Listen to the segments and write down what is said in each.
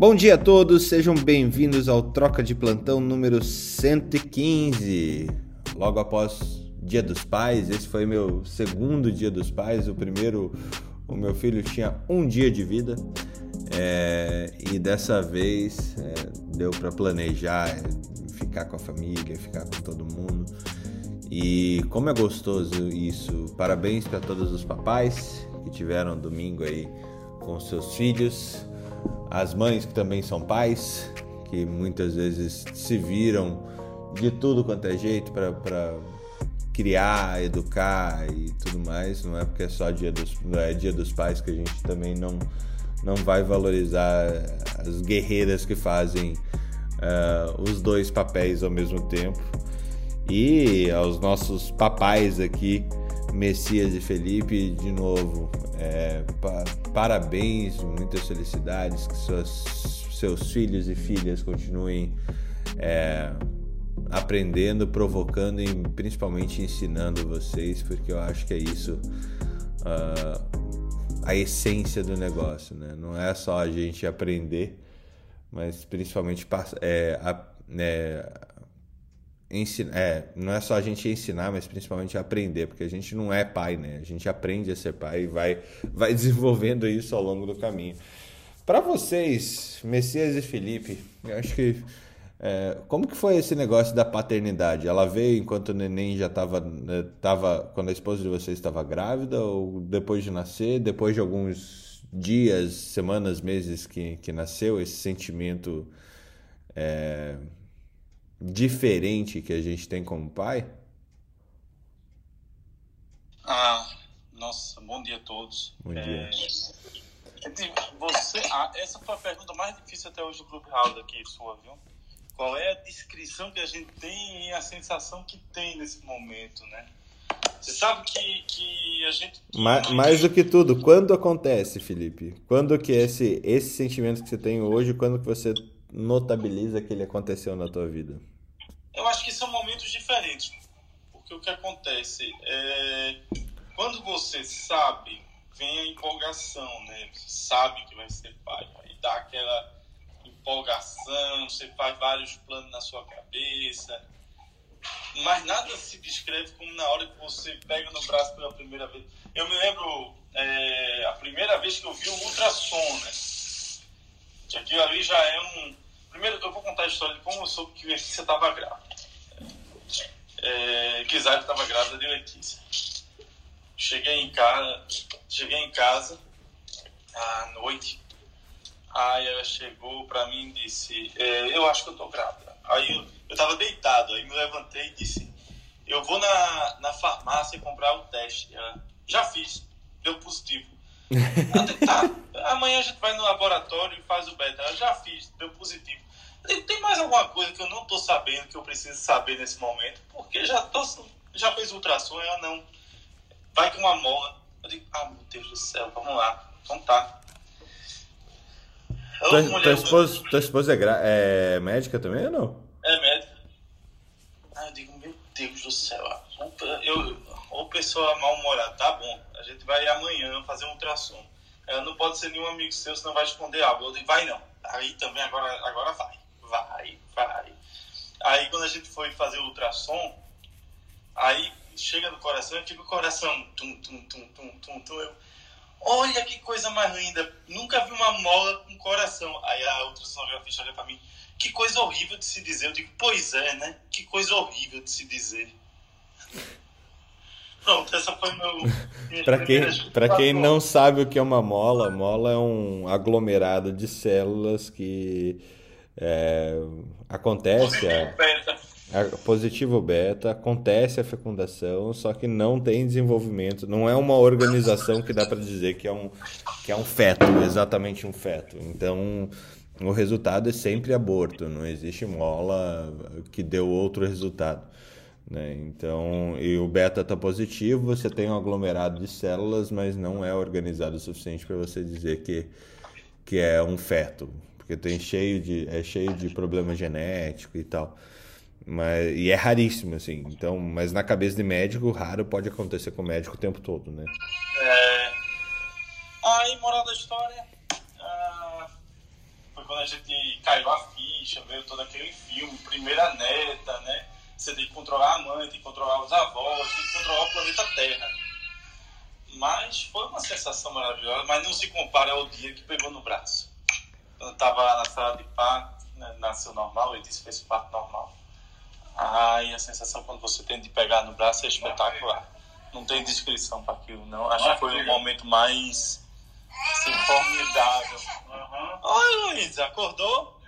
Bom dia a todos, sejam bem-vindos ao Troca de Plantão número 115. Logo após Dia dos Pais, esse foi meu segundo Dia dos Pais. O primeiro, o meu filho tinha um dia de vida é, e dessa vez é, deu para planejar, é, ficar com a família, ficar com todo mundo. E como é gostoso isso! Parabéns para todos os papais que tiveram domingo aí com seus filhos as mães que também são pais, que muitas vezes se viram de tudo quanto é jeito para criar, educar e tudo mais. Não é porque é só dia dos, é dia dos pais que a gente também não, não vai valorizar as guerreiras que fazem uh, os dois papéis ao mesmo tempo. E aos nossos papais aqui, Messias e Felipe, de novo, é, pa parabéns, muitas felicidades, que suas, seus filhos e filhas continuem é, aprendendo, provocando e principalmente ensinando vocês, porque eu acho que é isso uh, a essência do negócio, né? Não é só a gente aprender, mas principalmente é, a, é, ensinar, é, não é só a gente ensinar, mas principalmente aprender, porque a gente não é pai, né? A gente aprende a ser pai e vai, vai desenvolvendo isso ao longo do caminho. Para vocês, Messias e Felipe, eu acho que é, como que foi esse negócio da paternidade? Ela veio enquanto o neném já estava, né, tava, quando a esposa de vocês estava grávida ou depois de nascer, depois de alguns dias, semanas, meses que, que nasceu esse sentimento é, diferente que a gente tem como pai? Ah, nossa, bom dia a todos. Bom dia. É, você, ah, essa foi a pergunta mais difícil até hoje do Clube House aqui, sua, viu? Qual é a descrição que a gente tem e a sensação que tem nesse momento, né? Você sabe que, que a gente. Mais, mais do que tudo, quando acontece, Felipe? Quando que esse, esse sentimento que você tem hoje, quando que você notabiliza que ele aconteceu na tua vida? Eu acho que são momentos diferentes. Porque o que acontece é. Quando você sabe, vem a empolgação, né? Você sabe que vai ser pai. Aí dá aquela empolgação, você faz vários planos na sua cabeça. Mas nada se descreve como na hora que você pega no braço pela primeira vez. Eu me lembro é, a primeira vez que eu vi o ultrassom, né? Que aquilo ali já é um Primeiro, eu vou contar a história de como eu soube que Letícia estava grávida. É, que Isaac estava grávida de Letícia. Cheguei em casa, cheguei em casa à noite. Aí ela chegou para mim e disse: é, Eu acho que eu tô grávida. Aí eu, eu tava deitado, aí me levantei e disse: Eu vou na, na farmácia comprar o teste. Ela, Já fiz, deu positivo. Tá, amanhã a gente vai no laboratório e faz o beta. Eu já fiz, deu positivo. Tem mais alguma coisa que eu não tô sabendo que eu preciso saber nesse momento? Porque já tô, já fez ultrassom, não. Vai com uma mola. Eu digo, ah, meu Deus do céu, vamos lá. Então tá. tua, mulher, tua, esposa, tua esposa é, é médica também ou não? É médica. Ah, eu digo, meu Deus do céu. Eu, ou pessoa mal-humorada, tá bom, a gente vai amanhã fazer um ultrassom. Ela não pode ser nenhum amigo seu, senão vai esconder algo. Eu digo, vai não. Aí também agora, agora vai. Vai, vai. Aí quando a gente foi fazer o ultrassom, aí chega no coração e fica o coração tum, tum, tum, tum, tum, tum. Eu, olha que coisa mais linda. Nunca vi uma mola com coração. Aí a ultrassonografista olha pra mim, que coisa horrível de se dizer. Eu digo, pois é, né? Que coisa horrível de se dizer. Pronto, essa foi meu. para quem, pra quem não sabe o que é uma mola, mola é um aglomerado de células que é, acontece. Positivo beta. A, positivo beta, acontece a fecundação, só que não tem desenvolvimento. Não é uma organização que dá para dizer que é, um, que é um feto, exatamente um feto. Então o resultado é sempre aborto, não existe mola que deu outro resultado. Né? Então, e o beta está positivo, você tem um aglomerado de células, mas não é organizado o suficiente para você dizer que, que é um feto, porque tem cheio de, é cheio de problema genético e tal. Mas, e é raríssimo, assim. Então, mas na cabeça de médico, raro pode acontecer com o médico o tempo todo, né? É... Aí, moral da história, ah, foi quando a gente caiu a ficha, veio todo aquele filme, primeira neta, né? Você tem que controlar a mãe, tem que controlar os avós, tem que controlar o planeta Terra. Mas foi uma sensação maravilhosa, mas não se compara ao dia que pegou no braço. Eu estava na sala de parto, né, nasceu normal, ele disse que fez parto normal. Ai, a sensação quando você tem de pegar no braço é espetacular. Não tem descrição para aquilo, não. Acho que foi o momento mais assim, formidável. Oi, Luiz, acordou?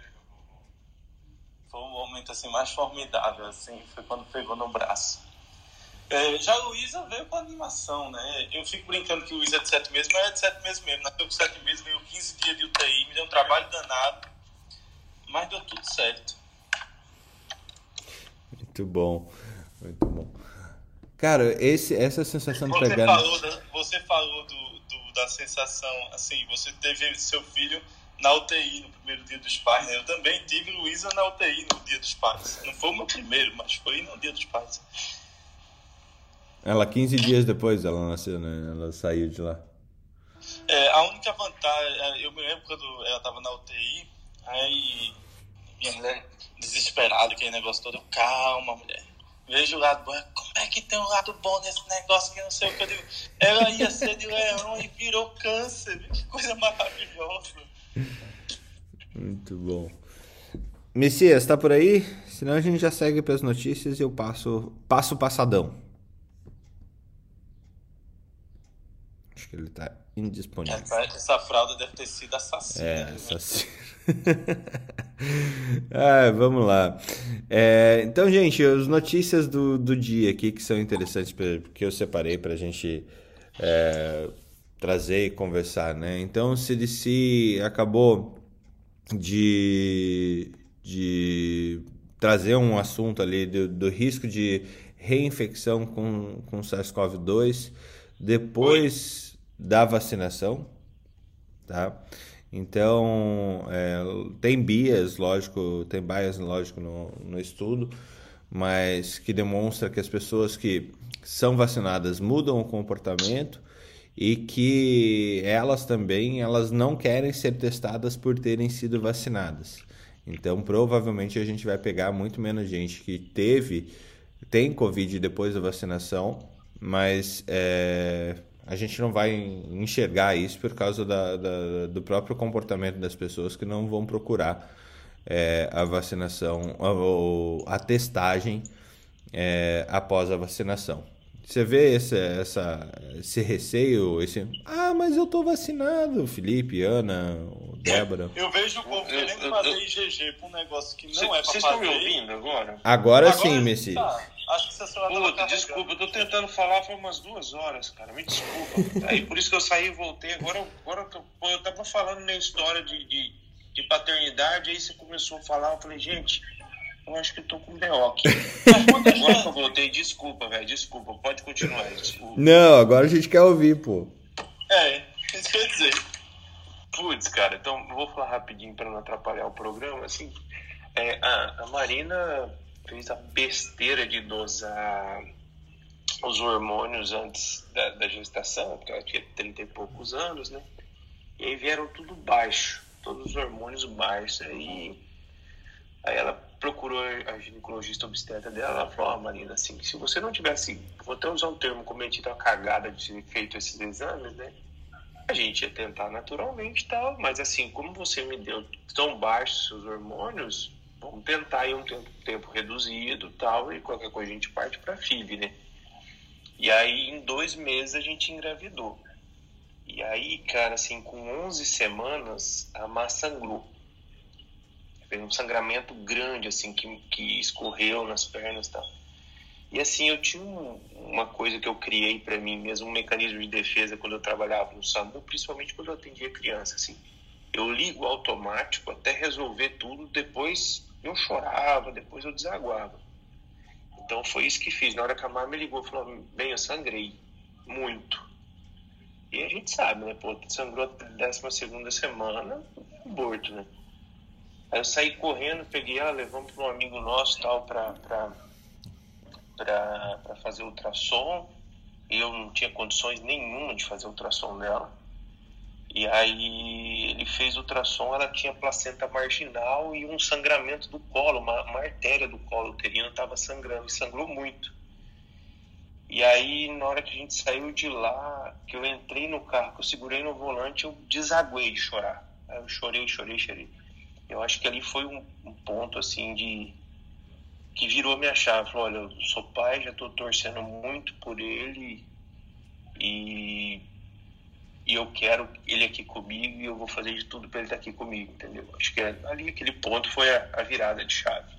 Foi um momento assim mais formidável, assim, foi quando pegou no braço. É, já a Luísa veio com animação, né? Eu fico brincando que o Luiz é de sete meses, mas é de sete meses mesmo. Nasceu com sete meses, veio 15 dias de UTI, me deu um trabalho danado, mas deu tudo certo. Muito bom, muito bom. Cara, esse, essa sensação de Você pegar. falou, da, você falou do, do- da sensação, assim, você teve seu filho na UTI no primeiro dia dos pais, né? Eu também tive Luísa na UTI no dia dos pais. Não foi o meu primeiro, mas foi no dia dos pais. Ela, 15 dias depois ela nasceu, né? Ela saiu de lá. É, a única vantagem, é, eu me lembro quando ela tava na UTI, aí minha mulher desesperada, aquele negócio todo, calma, mulher. Vejo o lado bom, como é que tem um lado bom nesse negócio que não sei o que eu digo. Ela ia ser de leão e virou câncer, que coisa maravilhosa. Muito bom. Messias, tá por aí? Senão a gente já segue para as notícias e eu passo passo o passadão. Acho que ele tá indisponível. Essa, essa fralda deve ter sido assassina. É, né? assassino. ah, vamos lá. É, então, gente, as notícias do, do dia aqui que são interessantes pra, que eu separei para a gente é, trazer e conversar, né? Então, o CDC acabou de, de trazer um assunto ali do, do risco de reinfecção com, com SARS-CoV-2 depois da vacinação, tá? Então, é, tem bias, lógico, tem bias, lógico, no, no estudo, mas que demonstra que as pessoas que são vacinadas mudam o comportamento e que elas também, elas não querem ser testadas por terem sido vacinadas. Então, provavelmente a gente vai pegar muito menos gente que teve, tem Covid depois da vacinação, mas é, a gente não vai enxergar isso por causa da, da, do próprio comportamento das pessoas que não vão procurar é, a vacinação ou a testagem é, após a vacinação. Você vê esse, essa, esse receio, esse. Ah, mas eu tô vacinado, Felipe, Ana, Débora. Eu vejo o povo querendo eu- fazer eu- IgG pra um negócio que não Cê- é pra Vocês estão me ouvindo agora? Agora, sim, Messias. Tá. Acho que você só Puta, desculpa, eu tô tentando falar faz umas duas horas, cara. Me desculpa. Aí por isso que eu saí e voltei. Agora, agora que eu, pô, eu tava falando na história de, de, de paternidade, aí você começou a falar, eu falei, gente, eu acho que eu tô com B.O. aqui. Agora que eu voltei, desculpa, velho, desculpa. Pode continuar, desculpa. Não, agora a gente quer ouvir, pô. É, isso quer dizer. Putz, cara, então vou falar rapidinho para não atrapalhar o programa. Assim, é, a, a Marina fez a besteira de dosar os hormônios antes da, da gestação, porque ela tinha 30 e poucos anos, né? E aí vieram tudo baixo, todos os hormônios baixos. Aí, aí ela procurou a ginecologista obstetra dela, ela falou, ó, Marina, assim, se você não tivesse, vou até usar um termo, cometido a cagada de ter feito esses exames, né? A gente ia tentar naturalmente e tal, mas assim, como você me deu tão baixos seus hormônios, vamos tentar aí um tempo, tempo reduzido tal, e qualquer coisa a gente parte pra FIV, né? E aí, em dois meses, a gente engravidou. E aí, cara, assim, com 11 semanas, a massa sangrou. Um sangramento grande, assim, que, que escorreu nas pernas e tal. E assim, eu tinha um- uma coisa que eu criei para mim mesmo, um mecanismo de defesa quando eu trabalhava no SAMU, principalmente quando eu atendia criança, assim. Eu ligo automático até resolver tudo, depois eu chorava, depois eu desaguava. Então foi isso que fiz. Na hora que a Mar me ligou, falou: bem, eu sangrei muito. E a gente sabe, né? Pô, sangrou até a 12 semana, aborto, né? Aí eu saí correndo, peguei ela, levamos para um amigo nosso tal, pra fazer ultrassom. Eu não tinha condições nenhuma de fazer ultrassom dela. E aí ele fez ultrassom, ela tinha placenta marginal e um sangramento do colo, uma, uma artéria do colo uterino estava sangrando, e sangrou muito. E aí, na hora que a gente saiu de lá, que eu entrei no carro, que eu segurei no volante, eu desaguei de chorar. Aí eu chorei, chorei, chorei. Eu acho que ali foi um, um ponto, assim, de... que virou minha chave. Falou, olha, eu sou pai, já estou torcendo muito por ele e e eu quero ele aqui comigo e eu vou fazer de tudo para ele estar aqui comigo, entendeu? Acho que é, ali aquele ponto foi a, a, virada de chave.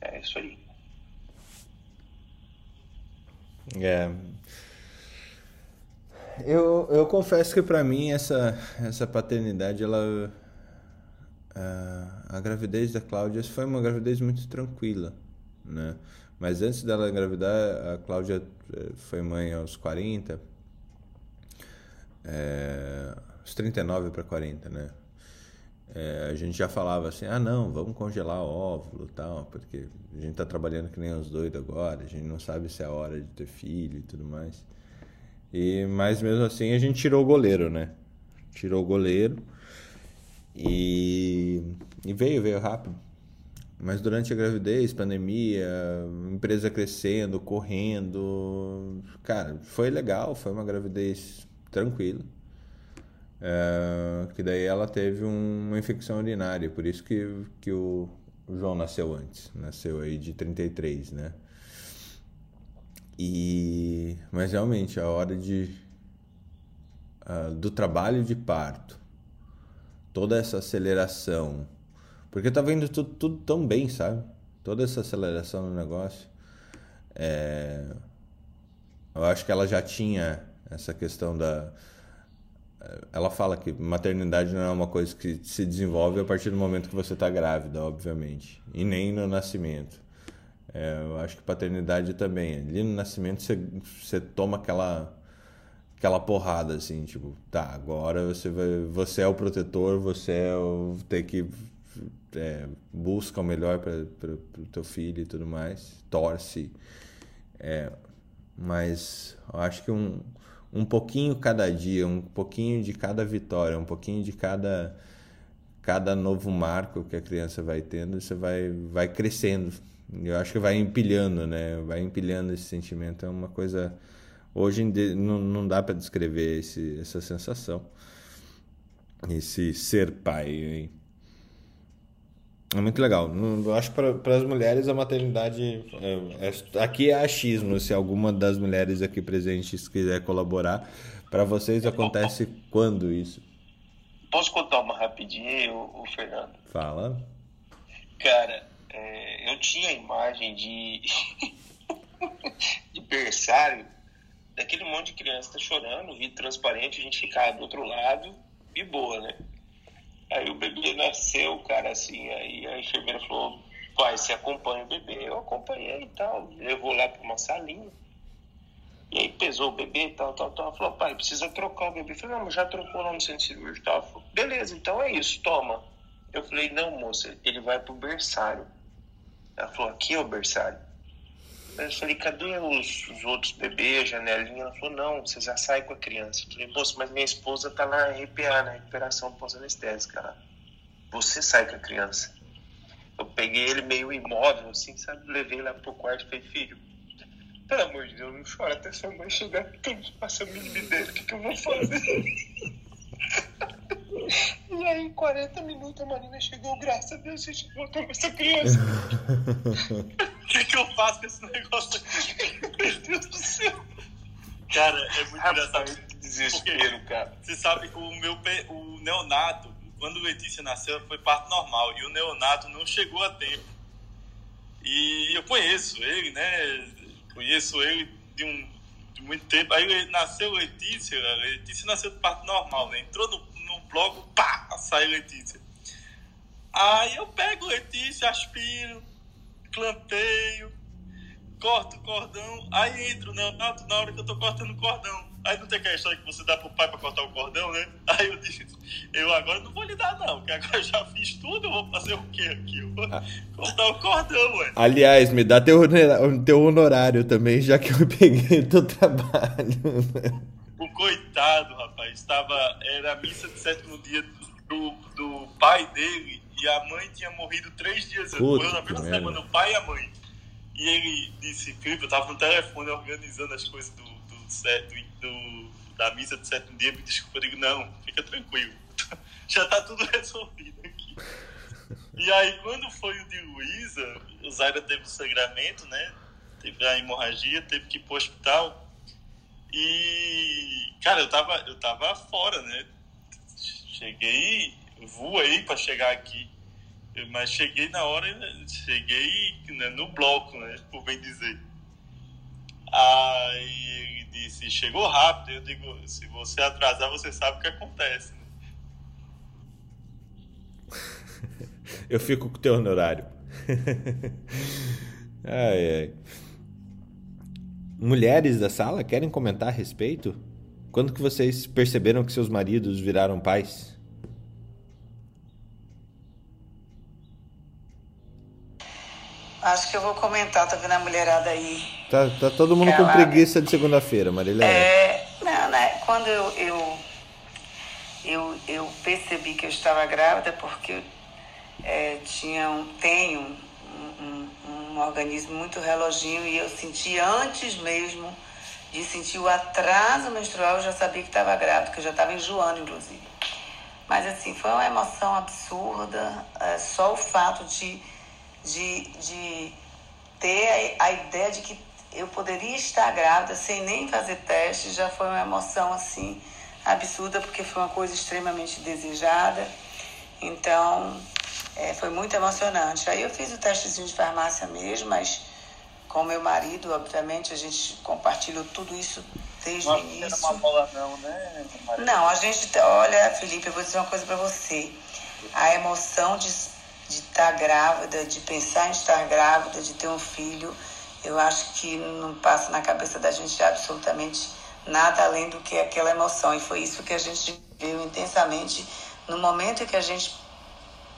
É isso aí. É. Eu, eu confesso que para mim essa, essa paternidade, ela. A, a gravidez da Cláudia foi uma gravidez muito tranquila, né? Mas antes dela engravidar, a Cláudia eh, foi mãe aos 40, é, os 39 para 40, né? É, a gente já falava assim, ah não, vamos congelar óvulo tal, porque a gente tá trabalhando que nem os doidos agora, a gente não sabe se é a hora de ter filho e tudo mais. E, mas mesmo assim a gente tirou o goleiro, né? Tirou o goleiro e, e veio, veio rápido. Mas durante a gravidez, pandemia, empresa crescendo, correndo, cara, foi legal, foi uma gravidez tranquilo. É, que daí ela teve uma infecção urinária, por isso que, que o, o João nasceu antes, nasceu aí de 33, né? E, mas realmente a hora de uh, do trabalho de parto, toda essa aceleração, porque tá vendo tudo, tudo tão bem, sabe? Toda essa aceleração no negócio, é, eu acho que ela já tinha essa questão da ela fala que maternidade não é uma coisa que se desenvolve a partir do momento que você está grávida, obviamente, e nem no nascimento. É, eu acho que paternidade também. Ali no nascimento você, você toma aquela aquela porrada assim, tipo, tá, agora você vai, você é o protetor, você é o ter que é, busca o melhor para o teu filho e tudo mais, torce. É, mas eu acho que um um pouquinho cada dia, um pouquinho de cada vitória, um pouquinho de cada cada novo marco que a criança vai tendo, você vai vai crescendo. Eu acho que vai empilhando, né? Vai empilhando esse sentimento. É uma coisa hoje não, não dá para descrever esse, essa sensação, esse ser pai. Hein? É muito legal. Eu acho que para as mulheres a maternidade. É, é, aqui é achismo, se alguma das mulheres aqui presentes quiser colaborar. Para vocês acontece quando isso? Posso contar uma rapidinha, o, o Fernando? Fala. Cara, é, eu tinha a imagem de, de berçário daquele monte de criança tá chorando, vidro transparente, a gente ficava do outro lado e boa, né? Aí o bebê nasceu, cara, assim, aí a enfermeira falou, pai, você acompanha o bebê? Eu acompanhei e tal, levou lá para uma salinha. E aí pesou o bebê e tal, tal, tal. Falou, pai, precisa trocar o bebê. Eu falei, não, mas já trocou lá no centro cirúrgico e tal. Falei, beleza, então é isso, toma. Eu falei, não, moça, ele vai pro berçário. Ela falou, aqui é o berçário. Eu falei, cadê os, os, outros bebês, janelinha? Ela falou, não, você já sai com a criança. Eu falei, moça, mas minha esposa tá na RPA, na recuperação pós-anestésica. Você sai com a criança. Eu peguei ele meio imóvel, assim, sabe? Levei lá pro quarto e falei, filho, pelo amor de Deus, não chora até sua mãe chegar, porque eu faço a mínima ideia do que, que eu vou fazer. E aí, em 40 minutos, a Marina chegou, graças a Deus, a gente voltou com essa criança. Que, que eu faço com esse negócio aqui? Meu Deus do céu. Cara, é muito engraçado. Que desespero, Porque, cara. Você sabe, o meu o neonato, quando Letícia nasceu, foi parto normal. E o neonato não chegou a tempo. E eu conheço ele, né? Conheço ele de um de muito tempo. Aí nasceu Letícia, Letícia nasceu de parto normal, né? Entrou no bloco, pá, sai Letícia. Aí eu pego Letícia, aspiro, clampeio, corto o cordão, aí entro né, na hora que eu tô cortando o cordão. Aí não tem aquela história que você dá pro pai pra cortar o cordão, né? Aí eu disse, eu agora não vou lhe dar não, porque agora eu já fiz tudo, eu vou fazer o quê aqui? Eu vou ah. cortar o cordão, ué. Aliás, me dá teu, teu honorário também, já que eu peguei teu trabalho. O coitado, rapaz, estava. Era a missa de sétimo dia do, do pai dele e a mãe tinha morrido três dias antes. Morreu na mesma semana, o pai e a mãe. E ele disse, Felipe, eu tava no telefone organizando as coisas do, do, do, do da missa do sétimo dia, me desculpa, eu digo, não, fica tranquilo. Já tá tudo resolvido aqui. E aí, quando foi o de Luísa, o Zaira teve o sangramento, né? Teve a hemorragia, teve que ir pro hospital. E, cara, eu tava, eu tava fora, né? Cheguei, voei para chegar aqui. Mas cheguei na hora, cheguei né, no bloco, né? Por bem dizer. Aí ele disse, chegou rápido. Eu digo, se você atrasar, você sabe o que acontece. Né? eu fico com o teu honorário. ai, ai. Mulheres da sala querem comentar a respeito? Quando que vocês perceberam que seus maridos viraram pais? Acho que eu vou comentar, tô vendo a mulherada aí. Tá, tá todo mundo com preguiça de segunda-feira, Marília. É, não, né? Quando eu, eu, eu, eu, percebi que eu estava grávida, porque é, tinha um, tenho um, um, um organismo muito reloginho e eu senti antes mesmo de sentir o atraso menstrual, eu já sabia que estava grávida, que eu já estava enjoando, inclusive. Mas assim, foi uma emoção absurda, é, só o fato de de, de ter a, a ideia de que eu poderia estar grávida sem nem fazer teste, já foi uma emoção assim absurda, porque foi uma coisa extremamente desejada. Então, é, foi muito emocionante. Aí eu fiz o testezinho de farmácia mesmo, mas com meu marido, obviamente, a gente compartilhou tudo isso desde o início. Não uma bola não, né? Não, a gente, olha, Felipe, eu vou dizer uma coisa para você. A emoção de de estar grávida, de pensar em estar grávida, de ter um filho, eu acho que não passa na cabeça da gente absolutamente nada além do que aquela emoção. E foi isso que a gente viu intensamente no momento que a gente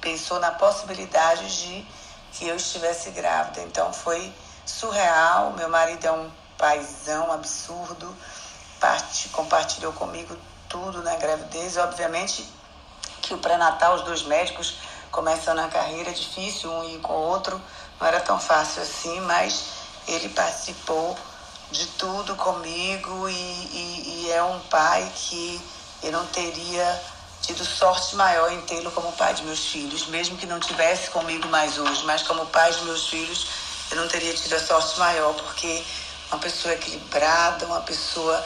pensou na possibilidade de que eu estivesse grávida. Então foi surreal. Meu marido é um paizão absurdo, parte, compartilhou comigo tudo na gravidez. Obviamente que o pré-natal, os dois médicos começando a carreira, difícil um ir com o outro, não era tão fácil assim, mas ele participou de tudo comigo e, e, e é um pai que eu não teria tido sorte maior em tê-lo como pai de meus filhos, mesmo que não tivesse comigo mais hoje, mas como pai de meus filhos, eu não teria tido a sorte maior, porque uma pessoa equilibrada, uma pessoa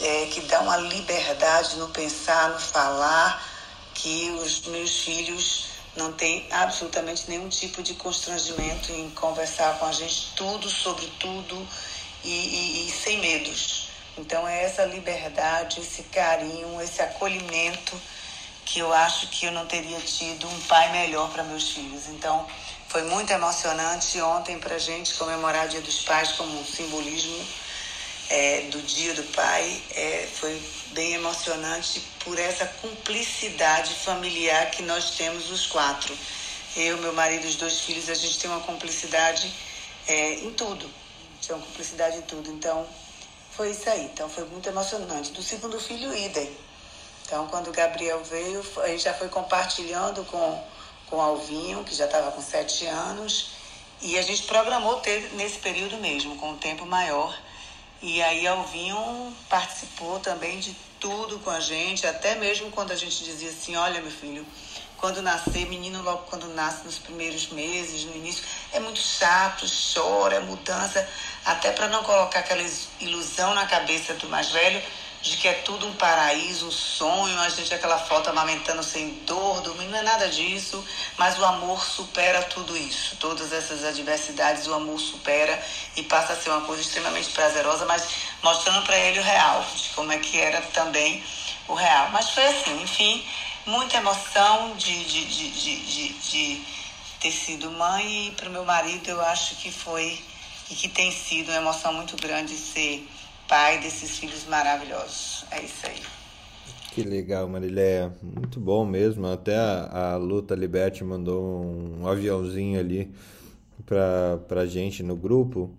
é, que dá uma liberdade no pensar, no falar, que os meus filhos não tem absolutamente nenhum tipo de constrangimento em conversar com a gente tudo sobre tudo e, e, e sem medos. Então é essa liberdade, esse carinho, esse acolhimento que eu acho que eu não teria tido um pai melhor para meus filhos. Então foi muito emocionante ontem para gente comemorar o Dia dos Pais como um simbolismo é, do Dia do Pai. É, foi bem emocionante por essa cumplicidade familiar que nós temos os quatro. Eu, meu marido e os dois filhos, a gente tem uma cumplicidade é, em tudo. Tem uma cumplicidade em tudo. Então, foi isso aí. Então, foi muito emocionante. Do segundo filho, idem. Então, quando o Gabriel veio, gente já foi compartilhando com, com o Alvinho, que já estava com sete anos. E a gente programou ter nesse período mesmo, com um tempo maior. E aí Alvinho participou também de tudo com a gente, até mesmo quando a gente dizia assim, olha meu filho, quando nascer, menino logo quando nasce nos primeiros meses, no início, é muito chato, chora, é mudança, até para não colocar aquela ilusão na cabeça do mais velho de que é tudo um paraíso, um sonho, a gente aquela foto amamentando sem dor, dormindo, não é nada disso, mas o amor supera tudo isso, todas essas adversidades, o amor supera e passa a ser uma coisa extremamente prazerosa, mas mostrando para ele o real, de como é que era também o real. Mas foi assim, enfim, muita emoção de, de, de, de, ter sido mãe e para o meu marido eu acho que foi e que tem sido uma emoção muito grande ser pai desses filhos maravilhosos. É isso aí. Que legal, Mariléia. Muito bom mesmo. Até a, a Luta Liberty mandou um, aviãozinho ali pra, pra gente no grupo,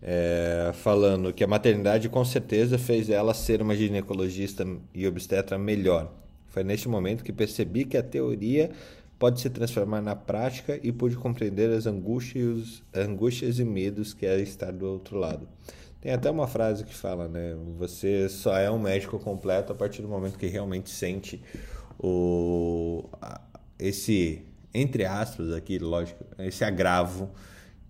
é, falando que a maternidade com certeza fez ela ser uma ginecologista e obstetra melhor. Foi neste momento que percebi que a teoria pode se transformar na prática e pude compreender as angústias, angústias e medos que é estar do outro lado. Tem até uma frase que fala, né? Você só é um médico completo a partir do momento que realmente sente o esse entre aspas aqui, lógico, esse agravo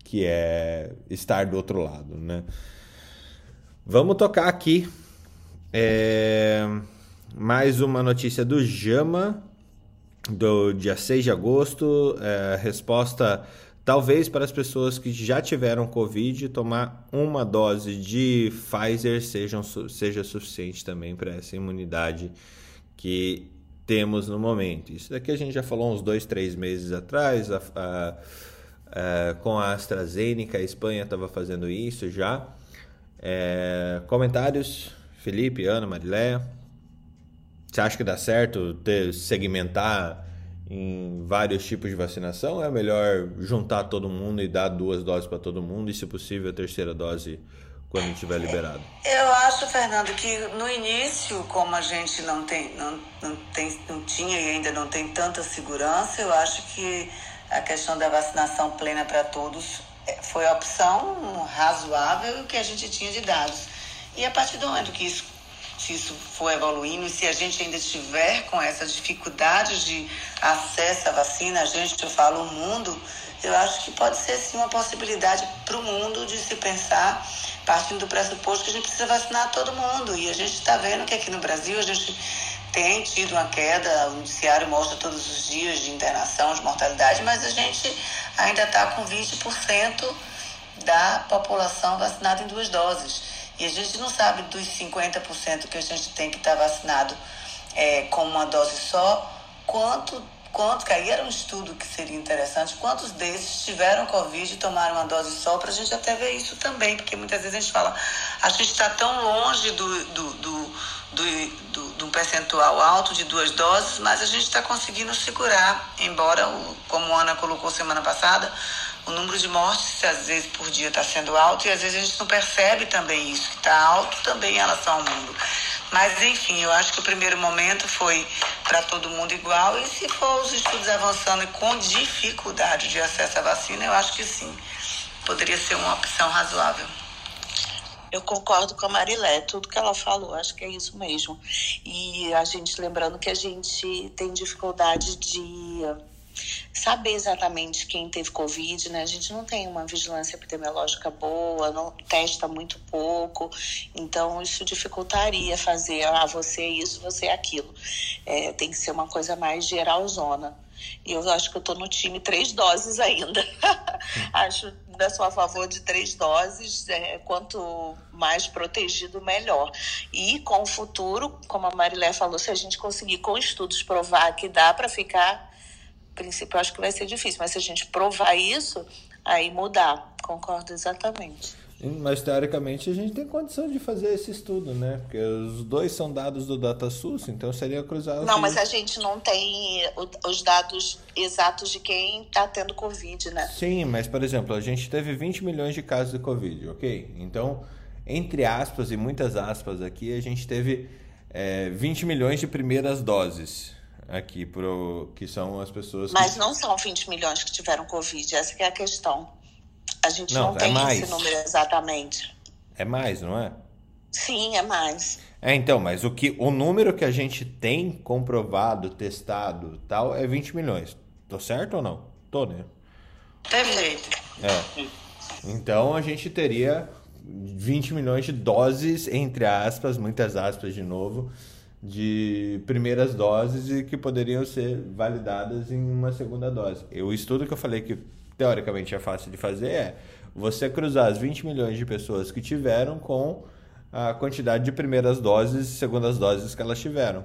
que é estar do outro lado, né? Vamos tocar aqui é, mais uma notícia do Jama do dia 6 de agosto, é, resposta talvez para as pessoas que já tiveram Covid, tomar uma dose de Pfizer sejam, seja suficiente também para essa imunidade que temos no momento. Isso daqui a gente já falou uns dois, três meses atrás, a, a, a, com a AstraZeneca, a Espanha estava fazendo isso já. É, comentários, Felipe, Ana, Mariléia. Você acha que dá certo ter, segmentar em vários tipos de vacinação? É melhor juntar todo mundo e dar duas doses para todo mundo e, se possível, a terceira dose quando estiver liberado? Eu acho, Fernando, que no início, como a gente não tem, não, não tem, não tinha e ainda não tem tanta segurança, eu acho que a questão da vacinação plena para todos é, foi a opção razoável que a gente tinha de dados. E a partir do momento que isso se isso for evoluindo e se a gente ainda estiver com essa dificuldade de acesso à vacina, a gente, eu falo o mundo, eu acho que pode ser sim uma possibilidade para o mundo de se pensar, partindo do pressuposto que a gente precisa vacinar todo mundo. E a gente está vendo que aqui no Brasil a gente tem tido uma queda, o noticiário mostra todos os dias de internação, de mortalidade, mas a gente ainda está com 20% da população vacinada em duas doses. E a gente não sabe dos 50% que a gente tem que estar tá vacinado é, com uma dose só, quanto, quanto, que aí era um estudo que seria interessante, quantos desses tiveram Covid e tomaram uma dose só, para a gente até ver isso também, porque muitas vezes a gente fala, a gente está tão longe do, do, do, do, do um percentual alto de duas doses, mas a gente está conseguindo segurar, embora, como a Ana colocou semana passada, o número de mortes, às vezes, por dia está sendo alto e às vezes a gente não percebe também isso, que está alto também em relação ao mundo. Mas, enfim, eu acho que o primeiro momento foi para todo mundo igual e se for os estudos avançando e com dificuldade de acesso à vacina, eu acho que sim, poderia ser uma opção razoável. Eu concordo com a Marilé, tudo que ela falou, acho que é isso mesmo. E a gente lembrando que a gente tem dificuldade de saber exatamente quem teve Covid, né? A gente não tem uma vigilância epidemiológica boa, não testa muito pouco, então isso dificultaria fazer, ah, você é isso, você é aquilo. É, tem que ser uma coisa mais geralzona. E eu acho que eu estou no time três doses ainda. acho ainda sou a favor de três doses, é, quanto mais protegido, melhor. E com o futuro, como a Marilé falou, se a gente conseguir com estudos provar que dá para ficar princípio, acho que vai ser difícil, mas se a gente provar isso, aí mudar. Concordo exatamente. Mas teoricamente a gente tem condição de fazer esse estudo, né? Porque os dois são dados do DataSUS, então seria cruzar. Não, mas a gente não tem os dados exatos de quem está tendo Covid, né? Sim, mas por exemplo, a gente teve 20 milhões de casos de Covid, ok? Então, entre aspas e muitas aspas aqui, a gente teve é, 20 milhões de primeiras doses aqui pro que são as pessoas Mas que... não são 20 milhões que tiveram covid, essa é a questão. A gente não, não é tem mais. esse número exatamente. É mais, não é? Sim, é mais. É, então, mas o que o número que a gente tem comprovado, testado, tal, é 20 milhões. Tô certo ou não? Tô, né? Perfeito. É. Então a gente teria 20 milhões de doses, entre aspas, muitas aspas de novo, de primeiras doses e que poderiam ser validadas em uma segunda dose. O estudo que eu falei que teoricamente é fácil de fazer é você cruzar as 20 milhões de pessoas que tiveram com a quantidade de primeiras doses e segundas doses que elas tiveram.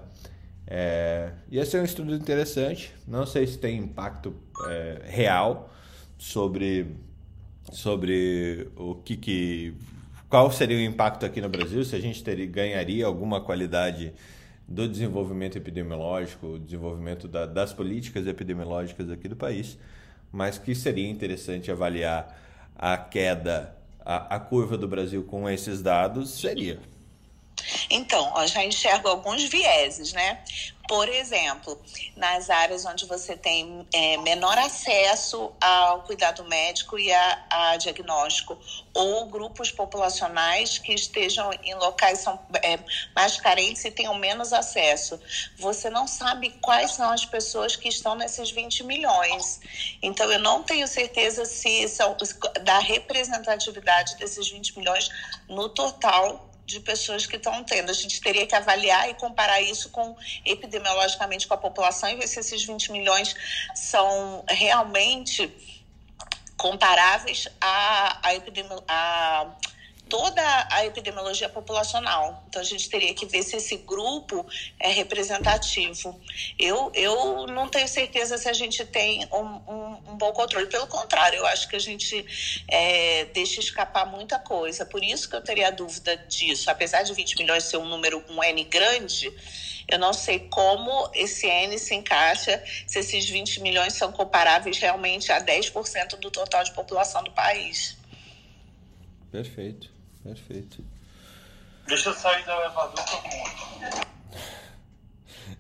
É, ia ser um estudo interessante, não sei se tem impacto é, real sobre, sobre o que, que qual seria o impacto aqui no Brasil, se a gente teria, ganharia alguma qualidade do desenvolvimento epidemiológico, desenvolvimento da, das políticas epidemiológicas aqui do país, mas que seria interessante avaliar a queda, a, a curva do Brasil com esses dados, seria. Então, eu já enxergo alguns vieses, né? Por exemplo, nas áreas onde você tem é, menor acesso ao cuidado médico e a, a, diagnóstico, ou grupos populacionais que estejam em locais são, é, mais carentes e tenham menos acesso. Você não sabe quais são as pessoas que estão nesses 20 milhões. Então, eu não tenho certeza se são da representatividade desses 20 milhões no total de pessoas que estão tendo. A gente teria que avaliar e comparar isso com epidemiologicamente com a população e ver se esses 20 milhões são realmente comparáveis à, à, epidemio, à toda a epidemiologia populacional. Então, a gente teria que ver se esse grupo é representativo. Eu, eu não tenho certeza se a gente tem um, um, um bom controle. Pelo contrário, eu acho que a gente é, deixa escapar muita coisa. Por isso que eu teria dúvida disso. Apesar de 20 milhões ser um número, um N grande, eu não sei como esse N se encaixa, se esses 20 milhões são comparáveis realmente a 10% do total de população do país. Perfeito. Perfeito. Deixa eu sair do elevador pra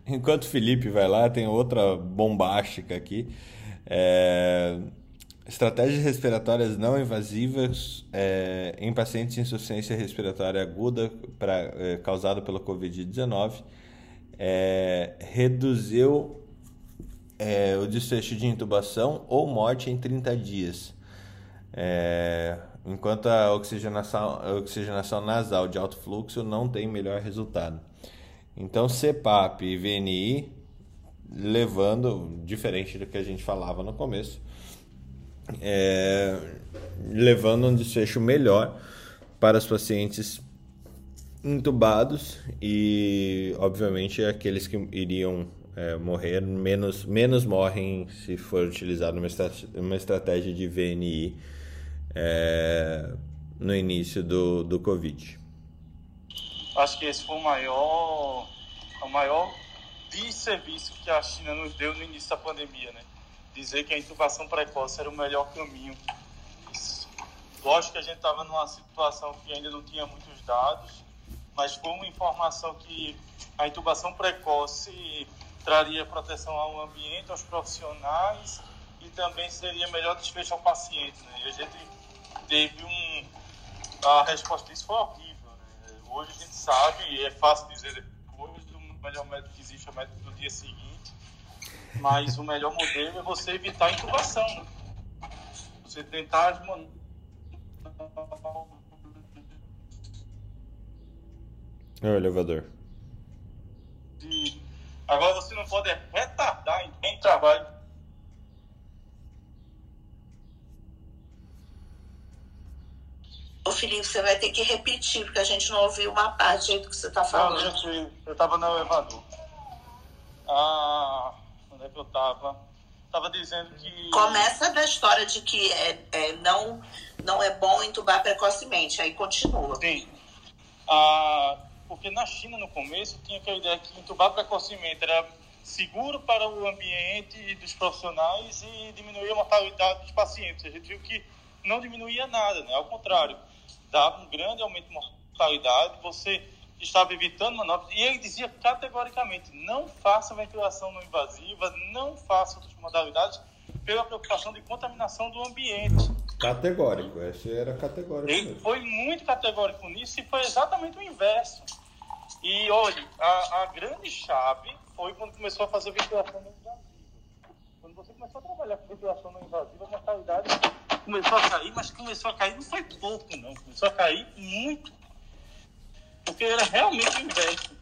Enquanto o Felipe vai lá, tem outra bombástica aqui. É... Estratégias respiratórias não invasivas é... em pacientes de insuficiência respiratória aguda pra... é... causada pela Covid-19 é, reduziu é, o desfecho de intubação ou morte em 30 dias. É, enquanto a oxigenação, a oxigenação nasal de alto fluxo não tem melhor resultado. Então, CPAP e VNI, levando, diferente do que a gente falava no começo, é, levando um desfecho melhor para os pacientes intubados e, obviamente, aqueles que iriam é, morrer, menos, menos morrem se for utilizado uma, uma estratégia de VNI é, no início do, do Covid? Acho que esse foi o maior, o maior desserviço que a China nos deu no início da pandemia, né? Dizer que a intubação precoce era o melhor caminho. Lógico que a gente estava numa situação que ainda não tinha muitos dados, mas com uma informação que a intubação precoce traria proteção ao ambiente, aos profissionais e também seria melhor desfecho ao paciente. Né? E a gente teve um. A resposta disso foi horrível. Né? Hoje a gente sabe, é fácil dizer depois, o melhor médico que existe é o médico do dia seguinte, mas o melhor modelo é você evitar a intubação. Né? Você tentar É o elevador. E agora você não pode retardar em trabalho Ô Felipe, você vai ter que repetir, porque a gente não ouviu uma parte aí do que você está falando. Não, gente, eu estava no elevador. Ah, onde é que eu estava? Estava dizendo que. Começa da história de que é, é, não, não é bom entubar precocemente, aí continua. Sim. Ah, porque na China, no começo, tinha aquela ideia que entubar precocemente era seguro para o ambiente e dos profissionais e diminuir a mortalidade dos pacientes. A gente viu que não diminuía nada, né? Ao contrário dava um grande aumento de mortalidade, você estava evitando manobras, e ele dizia categoricamente, não faça ventilação não invasiva, não faça outras modalidades, pela preocupação de contaminação do ambiente. Categórico, esse era categórico. Ele mesmo. foi muito categórico nisso e foi exatamente o inverso. E olha, a, a grande chave foi quando começou a fazer ventilação não invasiva. Quando você começou a trabalhar com ventilação não invasiva, a mortalidade começou a cair, mas começou a cair não foi pouco, não. Começou a cair muito. Porque era realmente o inverso.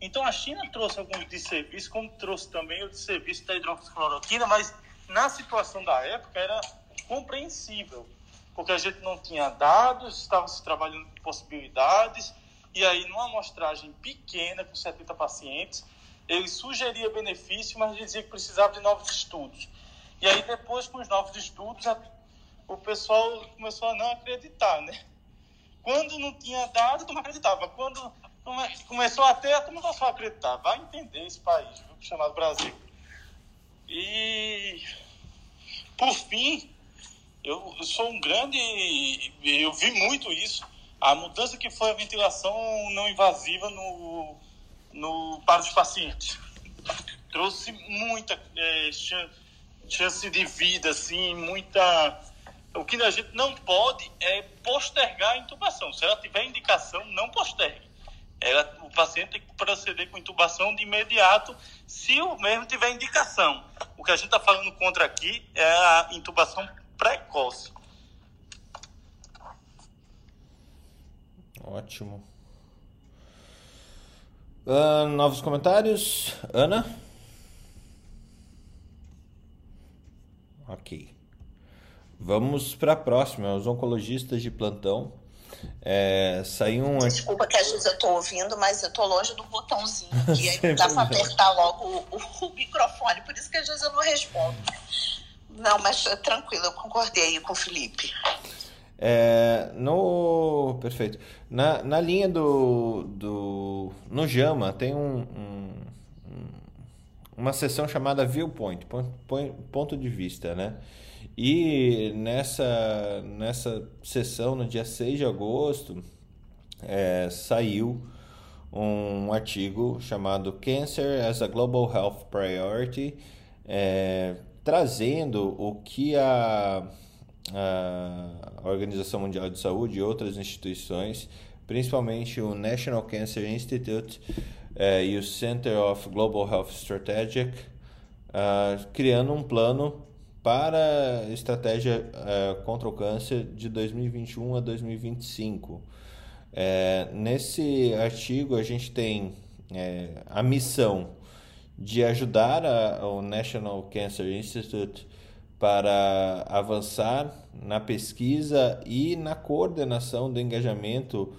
Então a China trouxe alguns desserviços, como trouxe também o desserviço da hidroxicloroquina, mas na situação da época era compreensível, porque a gente não tinha dados, estava se trabalhando com possibilidades, e aí numa amostragem pequena, com 70 pacientes, ele sugeria benefício, mas dizia que precisava de novos estudos. E aí depois, com os novos estudos, o pessoal começou a não acreditar, né? Quando não tinha dado, não acreditava. Quando começou a ter, turma passou a acreditar. Vai entender esse país, viu? chamado Brasil. E, por fim, eu, eu sou um grande. Eu vi muito isso. a mudança que foi a ventilação não invasiva no, no, para os pacientes. Trouxe muita é, chance de vida, assim, muita. O que a gente não pode é postergar a intubação. Se ela tiver indicação, não postergue. Ela, o paciente tem que proceder com intubação de imediato, se o mesmo tiver indicação. O que a gente está falando contra aqui é a intubação precoce. Ótimo. Uh, novos comentários? Ana? Ok. Vamos para a próxima, os oncologistas de plantão. É, saiu um. Desculpa que às vezes eu estou ouvindo, mas eu estou longe do botãozinho. E aí dá para apertar logo o, o, microfone, por isso que às vezes eu não respondo. Não, mas tranquilo, eu concordei com o Felipe. É, no perfeito na, na linha do, do no Jama tem um, um uma sessão chamada viewpoint ponto de vista né e nessa nessa sessão no dia 6 de agosto é, saiu um artigo chamado Cancer as a Global Health Priority é, trazendo o que a a Organização Mundial de Saúde e outras instituições, principalmente o National Cancer Institute eh, e o Center of Global Health Strategic, uh, criando um plano para estratégia uh, contra o câncer de 2021 a 2025. É, nesse artigo, a gente tem é, a missão de ajudar a, o National Cancer Institute para avançar na pesquisa e na coordenação do engajamento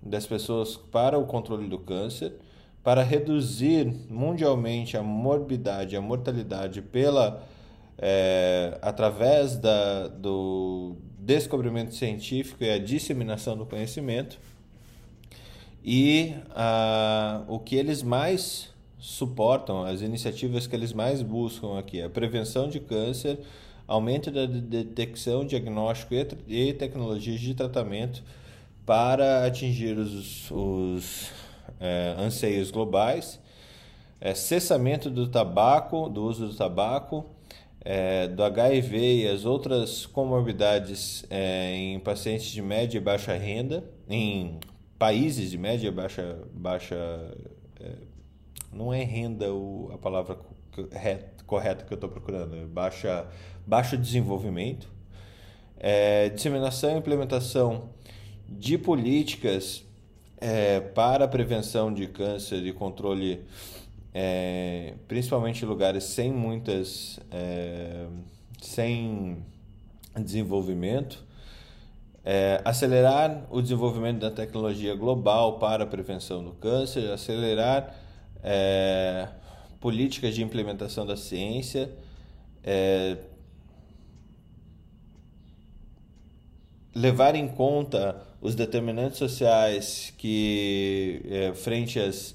das pessoas para o controle do câncer, para reduzir mundialmente a morbidade, a mortalidade pela é, através da, do descobrimento científico e a disseminação do conhecimento. E a, o que eles mais suportam, as iniciativas que eles mais buscam aqui, a prevenção de câncer aumento da detecção, diagnóstico e, tecnologias de tratamento para atingir os, os é, anseios globais, é, cessamento do tabaco, do uso do tabaco, é, do HIV e as outras comorbidades é, em pacientes de média e baixa renda, em países de média e baixa, baixa é, não é renda o, a palavra correta que eu estou procurando, é baixa baixo desenvolvimento, é, disseminação e implementação de políticas é, para prevenção de câncer e controle, é, principalmente lugares sem muitas, é, sem desenvolvimento, é, acelerar o desenvolvimento da tecnologia global para a prevenção do câncer, acelerar é, políticas de implementação da ciência, é, levar em conta os determinantes sociais que, é, frente às,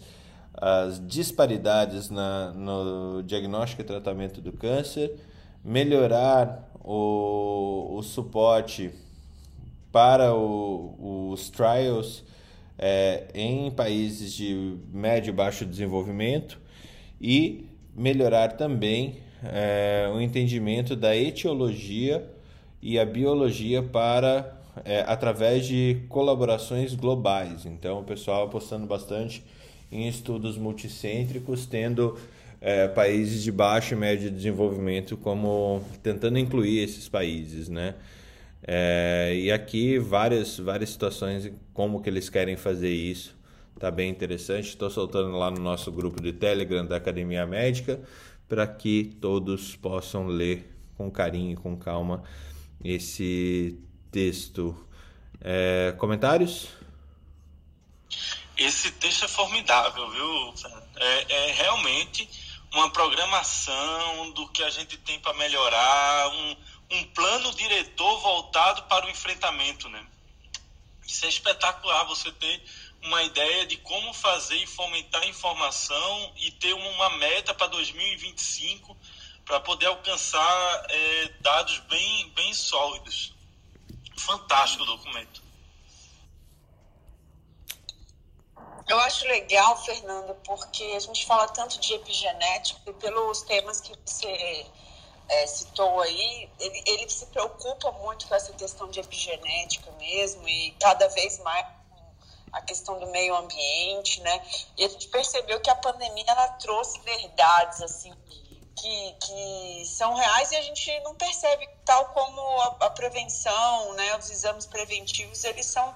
às disparidades na, no diagnóstico e tratamento do câncer, melhorar o, o suporte para o, os trials é, em países de médio e baixo desenvolvimento e melhorar também é, o entendimento da etiologia e a biologia para é, através de colaborações globais. Então, o pessoal apostando bastante em estudos multicêntricos, tendo é, países de baixo e médio desenvolvimento como tentando incluir esses países, né? É, e aqui várias várias situações como que eles querem fazer isso tá bem interessante estou soltando lá no nosso grupo de Telegram da Academia Médica para que todos possam ler com carinho e com calma esse texto. É, comentários? Esse texto é formidável, viu? É, é, realmente uma programação do que a gente tem para melhorar, um, um plano diretor voltado para o enfrentamento, né? Isso é espetacular, você ter uma ideia de como fazer e fomentar informação e ter uma meta para 2025 para poder alcançar é, dados bem, bem sólidos. Fantástico o documento. Eu acho legal, Fernando, porque a gente fala tanto de epigenética e pelos temas que você é, citou aí, ele, ele se preocupa muito com essa questão de epigenética mesmo e cada vez mais a questão do meio ambiente, né? E a gente percebeu que a pandemia ela trouxe verdades assim que, que são reais e a gente não percebe, tal como a, a prevenção, né? Os exames preventivos eles são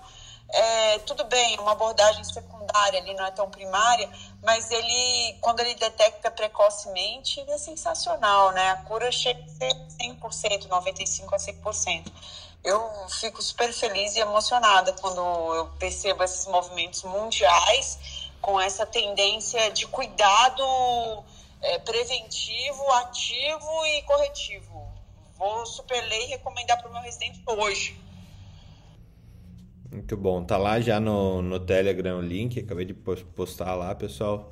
é, tudo bem, uma abordagem secundária, ali não é tão primária, mas ele, quando ele detecta precocemente, é sensacional, né? A cura chega a ser 100%, 95% a 100%. Eu fico super feliz e emocionada quando eu percebo esses movimentos mundiais com essa tendência de cuidado é, preventivo, ativo e corretivo. Vou super ler e recomendar para o meu residente hoje. Muito bom. Tá lá já no, no Telegram o link, acabei de postar lá, pessoal.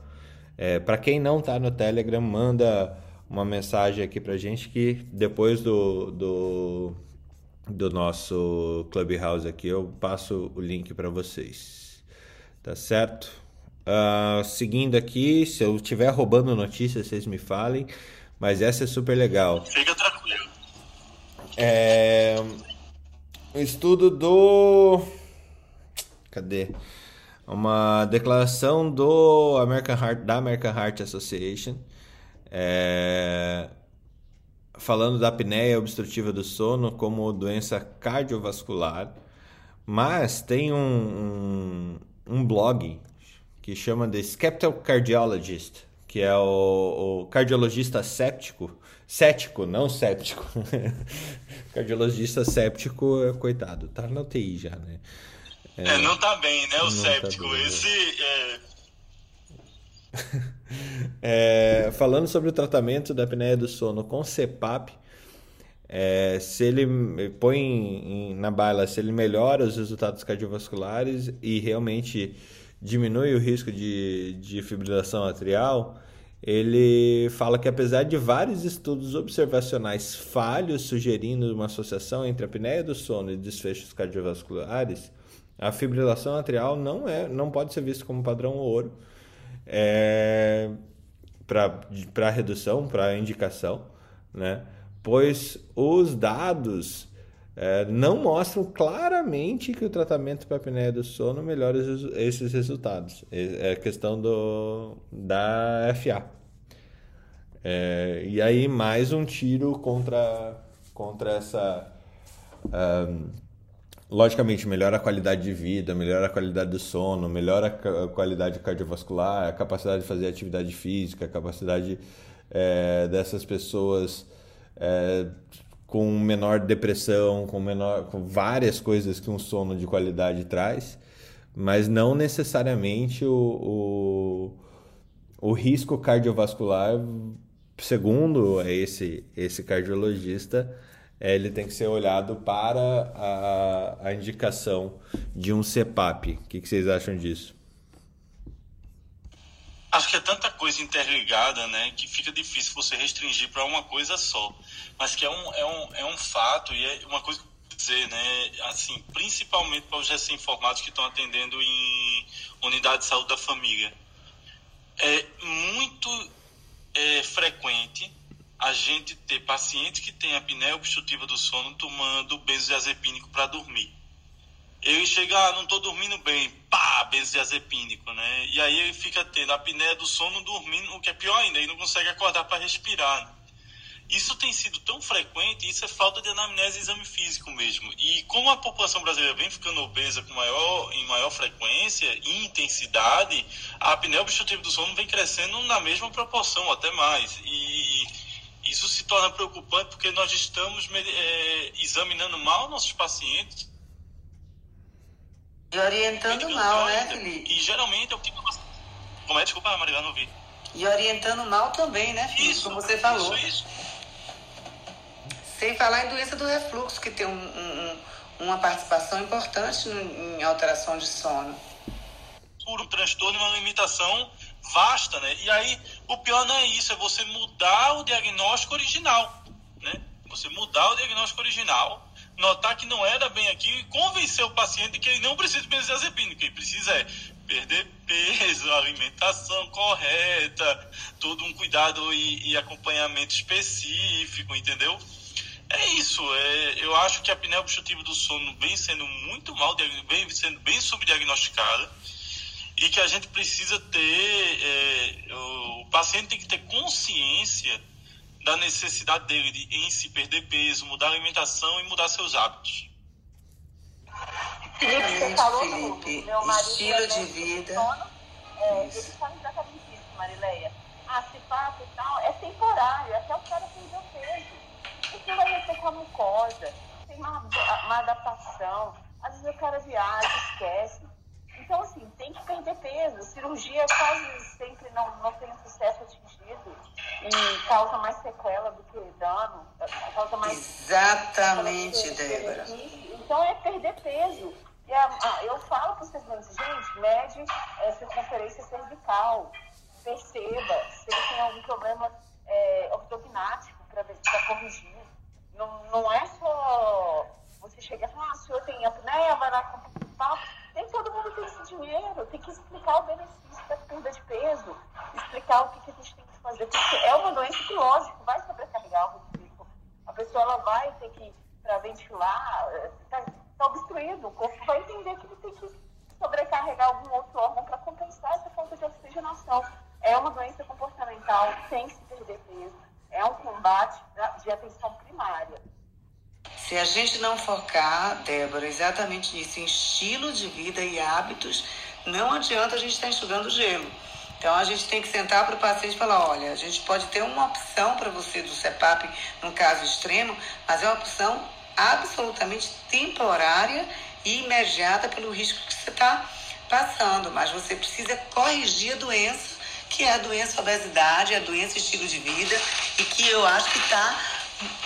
É, para quem não tá no Telegram, manda uma mensagem aqui pra gente que depois do, do, do nosso Clubhouse aqui eu passo o link para vocês. Tá certo? Uh, seguindo aqui, se eu estiver roubando notícias, vocês me falem, mas essa é super legal. Fica tranquilo. É, um estudo do Cadê? Uma declaração do American Heart, da American Heart Association é, falando da apneia obstrutiva do sono como doença cardiovascular, mas tem um, um, um blog que chama The Skeptical Cardiologist, que é o, o cardiologista séptico, cético, não séptico. cardiologista séptico, coitado, tá na UTI já, né? É, é, não tá bem, né? O tá séptico. Tá Esse. É... é, falando sobre o tratamento da apneia do sono com CPAP, é, se ele põe em, na baila se ele melhora os resultados cardiovasculares e realmente diminui o risco de, de fibrilação atrial, ele fala que apesar de vários estudos observacionais falhos sugerindo uma associação entre a apneia do sono e desfechos cardiovasculares, a fibrilação atrial não é, não pode ser vista como padrão ouro é, para redução, para indicação, né? Pois os dados é, não mostram claramente que o tratamento para apneia do sono melhora esses resultados. É questão do, da FA. É, e aí mais um tiro contra, contra essa um, logicamente, melhora a qualidade de vida, melhora a qualidade do sono, melhora a qualidade cardiovascular, a capacidade de fazer atividade física, a capacidade é, dessas pessoas é, com menor depressão, com, menor, com várias coisas que um sono de qualidade traz, mas não necessariamente o, o, o risco cardiovascular, segundo esse, esse cardiologista, ele tem que ser olhado para a, a indicação de um CEPAP. O que, que vocês acham disso? Acho que é tanta coisa interligada, né, que fica difícil você restringir para uma coisa só. Mas que é um, é um, é um fato e é uma coisa que eu dizer, né, assim, principalmente para os recém-formados que estão atendendo em unidade de saúde da família. É muito é, frequente a gente ter pacientes que têm apneia obstrutiva do sono tomando benzodiazepínico para dormir. Eu chego, ah, não estou dormindo bem, pá, benzodiazepínico, né? E aí ele fica tendo apneia do sono dormindo, o que é pior ainda, ele não consegue acordar para respirar. Né? Isso tem sido tão frequente, isso é falta de anamnese e exame físico mesmo. E como a população brasileira vem ficando obesa com maior, em maior frequência e intensidade, a apneia obstrutiva do sono vem crescendo na mesma proporção, até mais. E isso se torna preocupante porque nós estamos é, examinando mal nossos pacientes. E orientando mal, né, Felipe? E geralmente é o tipo de... Como é? Desculpa, não ouvi. E orientando mal também, né, Felipe? Isso, como você falou. Isso, isso. Sem falar em doença do refluxo, que tem um, um, uma participação importante em alteração de sono. Por um transtorno e uma limitação vasta, né? E aí o pior não é isso, é você mudar o diagnóstico original, né? Você mudar o diagnóstico original, notar que não era bem aquilo e convencer o paciente que ele não precisa de benzodiazepina, que ele precisa é perder peso, alimentação correta, todo um cuidado e, e acompanhamento específico, entendeu? É isso, é, eu acho que a apneia obstrutiva do sono vem sendo muito mal, vem sendo bem subdiagnosticada e que a gente precisa ter, é, o, paciente tem que ter consciência da necessidade dele de, em se perder peso, mudar a alimentação e mudar seus hábitos. Felipe, você falou Felipe, meu marido estilo de vida. Sono, é, ele fala exatamente isso, Marileia. Ah, se passa e tal, é temporário, até o cara perder o peso. Isso vai mexer com a mucosa, tem uma, uma adaptação. Às vezes o cara viaja, esquece. Então, assim, tem que perder peso. Cirurgia quase sempre não, não tem sucesso atingido e causa mais sequela do que dano. Causa mais. Exatamente, Débora. Então, é perder peso. E a, a, eu falo para os pacientes, gente, mede é, circunferência cervical, perceba se ele tem algum problema é, ortognático para corrigir. Não, não é só você chegar e falar, ah, o senhor tem apneia, vai lá comprar Nem todo mundo tem esse dinheiro, tem que explicar o benefício da perda de peso, explicar o que, que a gente tem que fazer, porque é uma doença que, lógico, vai sobrecarregar o físico. A pessoa ela vai ter que, para ventilar, tá, está obstruído, o corpo vai entender que ele tem que sobrecarregar algum outro órgão para compensar essa falta de oxigenação. É uma doença comportamental, tem que se perder peso, é um combate de atenção primária. Se a gente não focar, Débora, exatamente nisso, em estilo de vida e hábitos, não adianta a gente estar enxugando gelo. Então a gente tem que sentar para o paciente e falar, olha, a gente pode ter uma opção para você do CEPAP no caso extremo, mas é uma opção absolutamente temporária e imediata pelo risco que você está passando, mas você precisa corrigir a doença, que é a doença obesidade, a doença estilo de vida, e que eu acho que está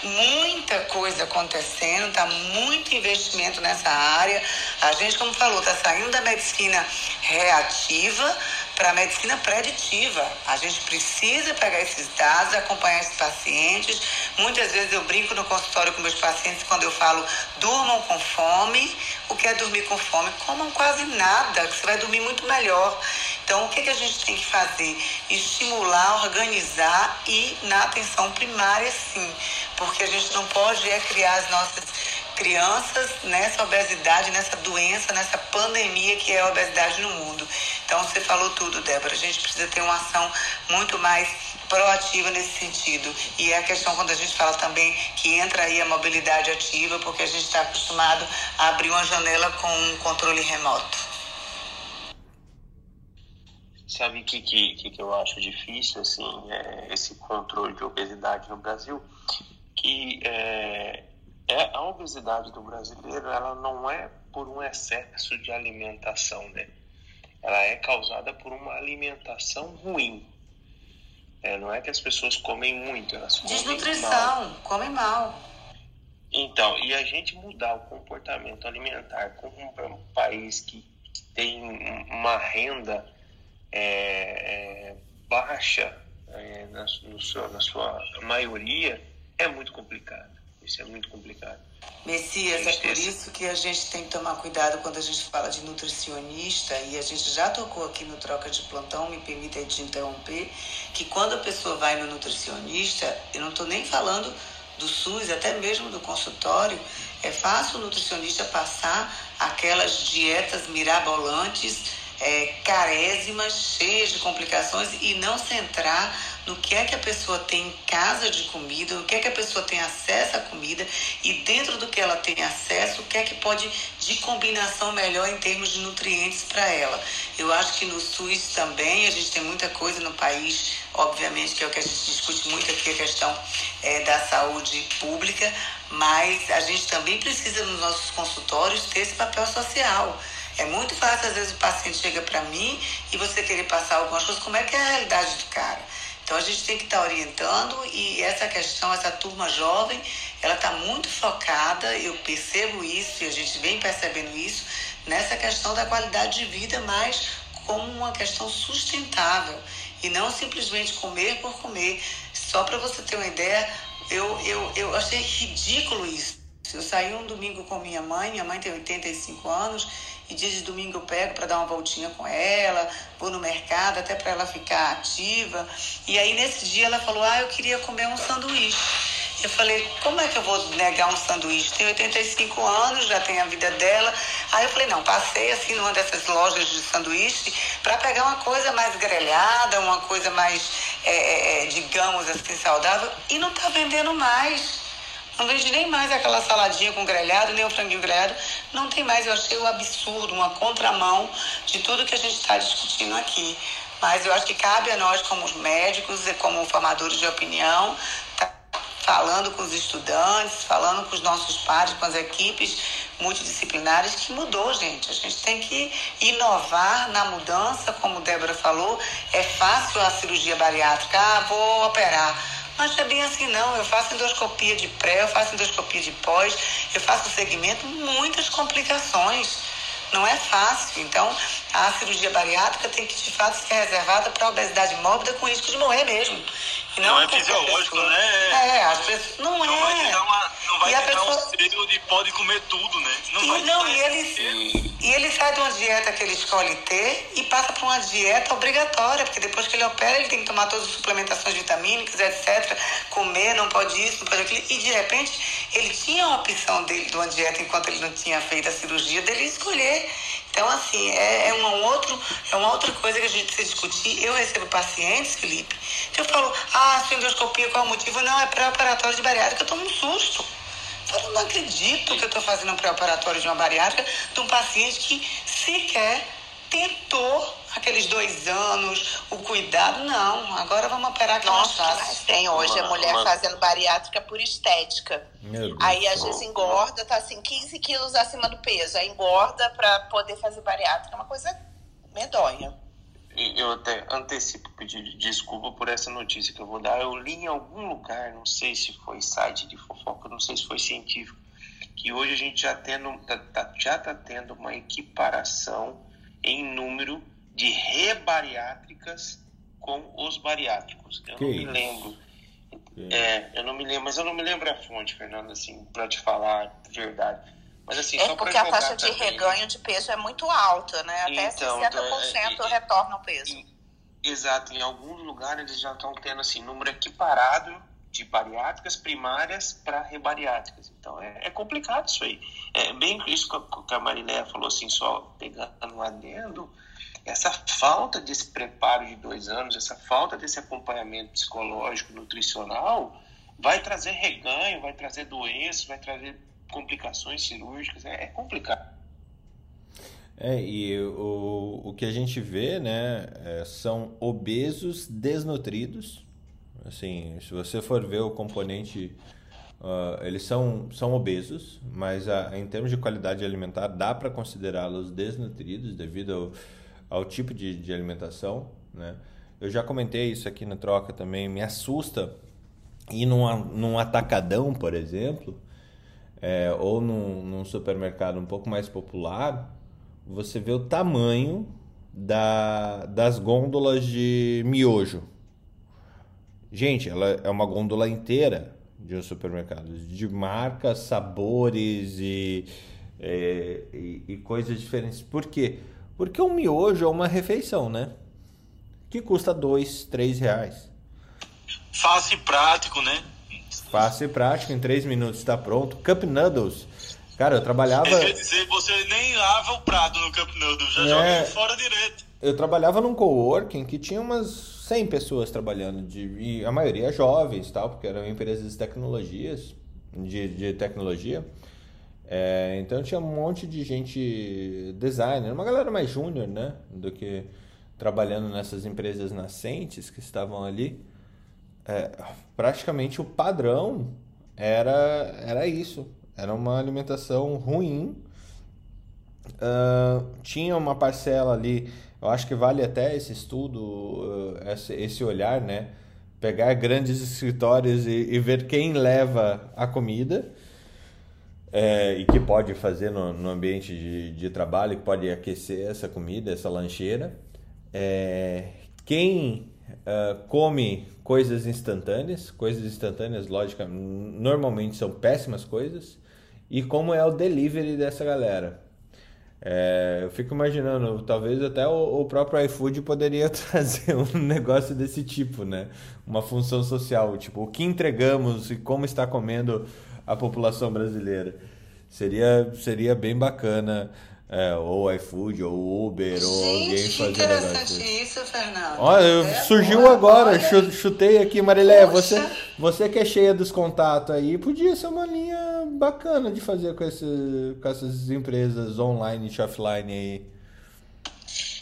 muita coisa acontecendo, está muito investimento nessa área. A gente, como falou, está saindo da medicina reativa para a medicina preditiva. A gente precisa pegar esses dados, acompanhar esses pacientes. Muitas vezes eu brinco no consultório com meus pacientes quando eu falo durmam com fome. O que é dormir com fome? Comam quase nada, que você vai dormir muito melhor. Então, o que, que a gente tem que fazer? Estimular, organizar e na atenção primária, sim. Porque a gente não pode é criar as nossas crianças nessa obesidade, nessa doença, nessa pandemia que é a obesidade no mundo. Então você falou tudo, Débora. A gente precisa ter uma ação muito mais proativa nesse sentido. E é a questão quando a gente fala também que entra aí a mobilidade ativa, porque a gente está acostumado a abrir uma janela com um controle remoto. Sabe o que, que, que eu acho difícil, assim, é esse controle de obesidade no Brasil? Que é, é, a obesidade do brasileiro ela não é por um excesso de alimentação, né? Ela é causada por uma alimentação ruim. É, não é que as pessoas comem muito, elas comem Desnutrição, mal. comem mal. Então, e a gente mudar o comportamento alimentar como um país que tem uma renda é, é, baixa é, na, no, na sua maioria é muito complicado. Isso é muito complicado. Messias, é por isso que a gente tem que tomar cuidado quando a gente fala de nutricionista, e a gente já tocou aqui no Troca de Plantão, me permita te interromper, que quando a pessoa vai no nutricionista, eu não estou nem falando do SUS, até mesmo do consultório, é fácil o nutricionista passar aquelas dietas mirabolantes, é, carésimas, cheias de complicações e não centrar no que é que a pessoa tem em casa de comida, no que é que a pessoa tem acesso à comida e dentro do que ela tem acesso, o que é que pode de combinação melhor em termos de nutrientes para ela. Eu acho que no SUS também a gente tem muita coisa no país, obviamente que é o que a gente discute muito aqui, a questão é, da saúde pública, mas a gente também precisa nos nossos consultórios ter esse papel social. É muito fácil, às vezes, o paciente chega para mim e você querer passar algumas coisas, como é que é a realidade do cara? Então a gente tem que estar tá orientando e essa questão, essa turma jovem, ela está muito focada, eu percebo isso e a gente vem percebendo isso, nessa questão da qualidade de vida, mas como uma questão sustentável e não simplesmente comer por comer. Só para você ter uma ideia, eu, eu, eu achei ridículo isso. Eu saí um domingo com minha mãe, minha mãe tem 85 anos, E dia de domingo eu pego para dar uma voltinha com ela, vou no mercado até para ela ficar ativa. E aí nesse dia ela falou: "Ah, eu queria comer um sanduíche". Eu falei, como é que eu vou negar um sanduíche? Tem 85 anos, já tem a vida dela. Aí eu falei, não, passei assim numa dessas lojas de sanduíche para pegar uma coisa mais grelhada, uma coisa mais, é, é, digamos assim, saudável. E não está vendendo mais. Não vende nem mais aquela saladinha com grelhado, nem o franguinho grelhado. Não tem mais. Eu achei um absurdo, uma contramão de tudo que a gente está discutindo aqui. Mas eu acho que cabe a nós, como médicos e como formadores de opinião, tá falando com os estudantes, falando com os nossos pares, com as equipes multidisciplinares, que mudou, gente. A gente tem que inovar na mudança, como Débora falou. É fácil a cirurgia bariátrica. Ah, vou operar mas é bem assim não. Eu faço endoscopia de pré, eu faço endoscopia de pós, eu faço segmento, muitas complicações. Não é fácil. Então, a cirurgia bariátrica tem que, de fato, ser reservada para obesidade mórbida com risco de morrer mesmo. Não, não é fisiológico, pessoa. né? É, as pessoas, não, não é. Vai te dar uma, não vai e a pessoa... dar um selo de pode comer tudo, né? Não, e, vai não, e ele, e ele sai de uma dieta que ele escolhe ter e passa para uma dieta obrigatória, porque depois que ele opera, ele tem que tomar todas as suplementações vitamínicas, etc. Comer, não pode isso, não pode aquilo. E de repente, ele tinha a opção dele de uma dieta enquanto ele não tinha feito a cirurgia, dele escolher. Então, assim, é, é, uma outro, é uma outra coisa que a gente precisa discutir. Eu recebo pacientes, Felipe, que eu falo, ah, sua endoscopia, qual é o motivo? Não, é pré-operatório de bariátrica, eu tomo um susto. Eu falo, não acredito que eu estou fazendo um pré-operatório de uma bariátrica de um paciente que sequer tentou aqueles dois anos, o cuidado, não. Agora vamos operar que Nossa, é mais mas fácil. tem hoje Uma- a mulher uma- fazendo bariátrica por estética. Meu Deus. Aí às vezes engorda, tá assim, 15 quilos acima do peso. Aí engorda pra poder fazer bariátrica. É uma coisa medonha. E Eu até antecipo pedir desculpa por essa notícia que eu vou dar. Eu li em algum lugar, não sei se foi site de fofoca, não sei se foi científico, que hoje a gente já tendo, tá, tá- já está tendo uma equiparação em número de rebariátricas com os bariátricos. Eu Que não me isso? lembro. Que- É, eu não me lembro, mas eu não me lembro a fonte, Fernando, assim, para te falar a verdade. Mas assim, É só porque a taxa de também- reganho de peso é muito alta, né? Até Então, 60% então, é- retorna o peso. Em- Exato, em alguns lugares eles já estão tendo assim, número equiparado de bariátricas primárias para rebariátricas. Então é, é complicado isso aí. É bem isso que a- que a falou assim, só pegando um adendo, essa falta desse preparo de dois anos, essa falta desse acompanhamento psicológico, nutricional, vai trazer reganho, vai trazer doenças, vai trazer complicações cirúrgicas. É, é complicado. É, e o, o que a gente vê, né, é, são obesos desnutridos. Assim, se você for ver o componente, ah, eles são, são obesos, mas a- em termos de qualidade alimentar, dá para considerá-los desnutridos devido ao, ao tipo de, de alimentação, né? Eu já comentei isso aqui na troca também, me assusta ir num, num atacadão, por exemplo, é, ou num, num supermercado um pouco mais popular, você vê o tamanho da, das gôndolas de miojo. Gente, ela é uma gôndola inteira de um supermercado, de marcas, sabores e, é, e, e coisas diferentes. Por quê? Porque o miojo é uma refeição, né? Que custa dois, três reais. Fácil e prático, né? Fácil e prático, em três minutos está pronto. Cup Noodles. Cara, eu trabalhava. Quer dizer, você nem lava o prato no Camp Noodle, já É. joga fora direto. Eu trabalhava num coworking que tinha umas 100 pessoas trabalhando, de, e a maioria jovens, tal, porque eram empresas de tecnologias, de, de tecnologia. É, então tinha um monte de gente designer, uma galera mais júnior, né, do que trabalhando nessas empresas nascentes que estavam ali. É, praticamente o padrão era, era isso. Era uma alimentação ruim. Ah, tinha uma parcela ali, eu acho que vale até esse estudo, ah, esse, olhar, né? Pegar grandes escritórios e, e ver quem leva a comida é, e que pode fazer no, no ambiente de, de trabalho, que pode aquecer essa comida, essa lancheira. É, quem ah, come coisas instantâneas, coisas instantâneas, lógica, normalmente são péssimas coisas, e como é o delivery dessa galera. É, eu fico imaginando, talvez até o, o, próprio iFood poderia trazer um negócio desse tipo, né? Uma função social, tipo, o que entregamos e como está comendo a população brasileira. Seria, seria bem bacana é, ou iFood, ou Uber, Gente, ou alguém fazer interessante isso, Fernando. Olha, é, surgiu agora, olha. chutei aqui, Marilé. Você, você que é cheia dos contatos aí, podia ser uma linha bacana de fazer com, esse, com essas empresas online e offline aí.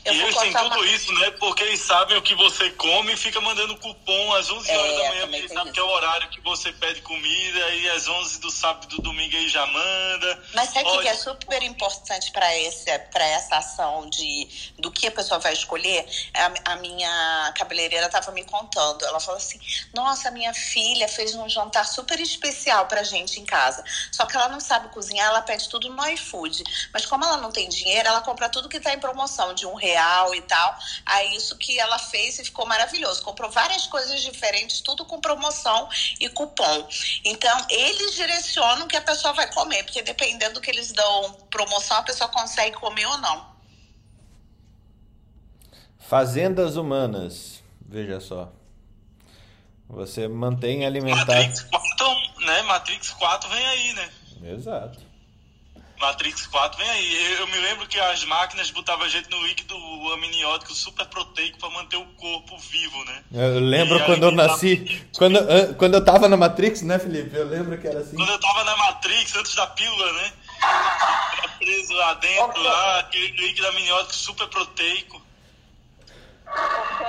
Eu e eles têm tudo uma... isso, né? Porque eles sabem o que você come e fica mandando cupom às 11 É, horas da manhã, porque eles sabem que é o horário que você pede comida, e às 11 do sábado e do domingo aí já manda. Mas sabe o que é super importante para esse para essa ação de do que a pessoa vai escolher? A, a minha cabeleireira estava me contando. Ela falou assim: "Nossa, minha filha fez um jantar super especial pra gente em casa. Só que ela não sabe cozinhar, ela pede tudo no iFood. Mas como ela não tem dinheiro, ela compra tudo que tá em promoção de um real e tal. Aí isso que ela fez e ficou maravilhoso. Comprou várias coisas diferentes, tudo com promoção e cupom. Então, eles direcionam o que a pessoa vai comer, porque dependendo do que eles dão promoção, a pessoa consegue comer ou não. Fazendas humanas, veja só. Você mantém alimentar. Matrix 4, né? Matrix 4 vem aí, né? Exato. Matrix 4 vem aí. Eu, me lembro que as máquinas botavam gente no líquido amniótico super proteico para manter o corpo vivo, né? Eu lembro E quando eu nasci. Quando, an- quando eu tava na Matrix, né, Felipe? Eu lembro que era assim. Quando eu tava na Matrix, antes da pílula, né? Tava preso lá dentro, Ok. lá, aquele líquido amniótico super proteico. Porque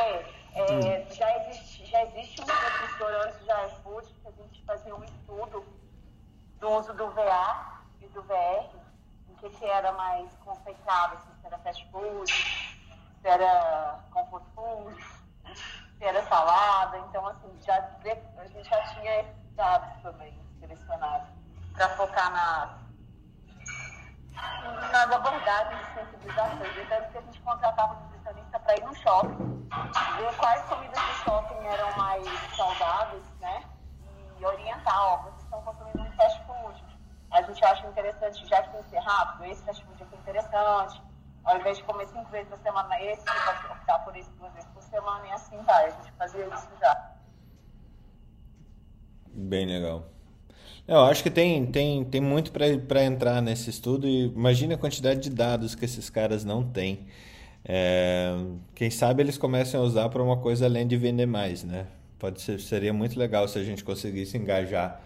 é, já, existe, já existe um professor antes da iFood que a gente fazia um estudo do uso do VA e do VR, que, que era mais conceituado, assim, se era fast food, se era comfort food, se era salada. Então, assim, já, a gente já tinha esses dados também selecionados para focar nas nas abordagens de sensibilização. Então, que a gente contratava nutricionista para ir no shopping, ver quais comidas do shopping eram mais saudáveis, né? E orientar, ó, vocês estão consumindo um fast food. A gente acha interessante, já que tem ser rápido, esse aqui é interessante. Ao invés de comer cinco vezes por semana esse, você pode optar por esse duas vezes por semana e assim vai. A gente fazia isso já. Bem legal. Eu acho que tem, tem, tem muito para entrar nesse estudo e imagina a quantidade de dados que esses caras não têm. É, quem sabe eles comecem a usar para uma coisa além de vender mais, né? Pode ser, seria muito legal se a gente conseguisse engajar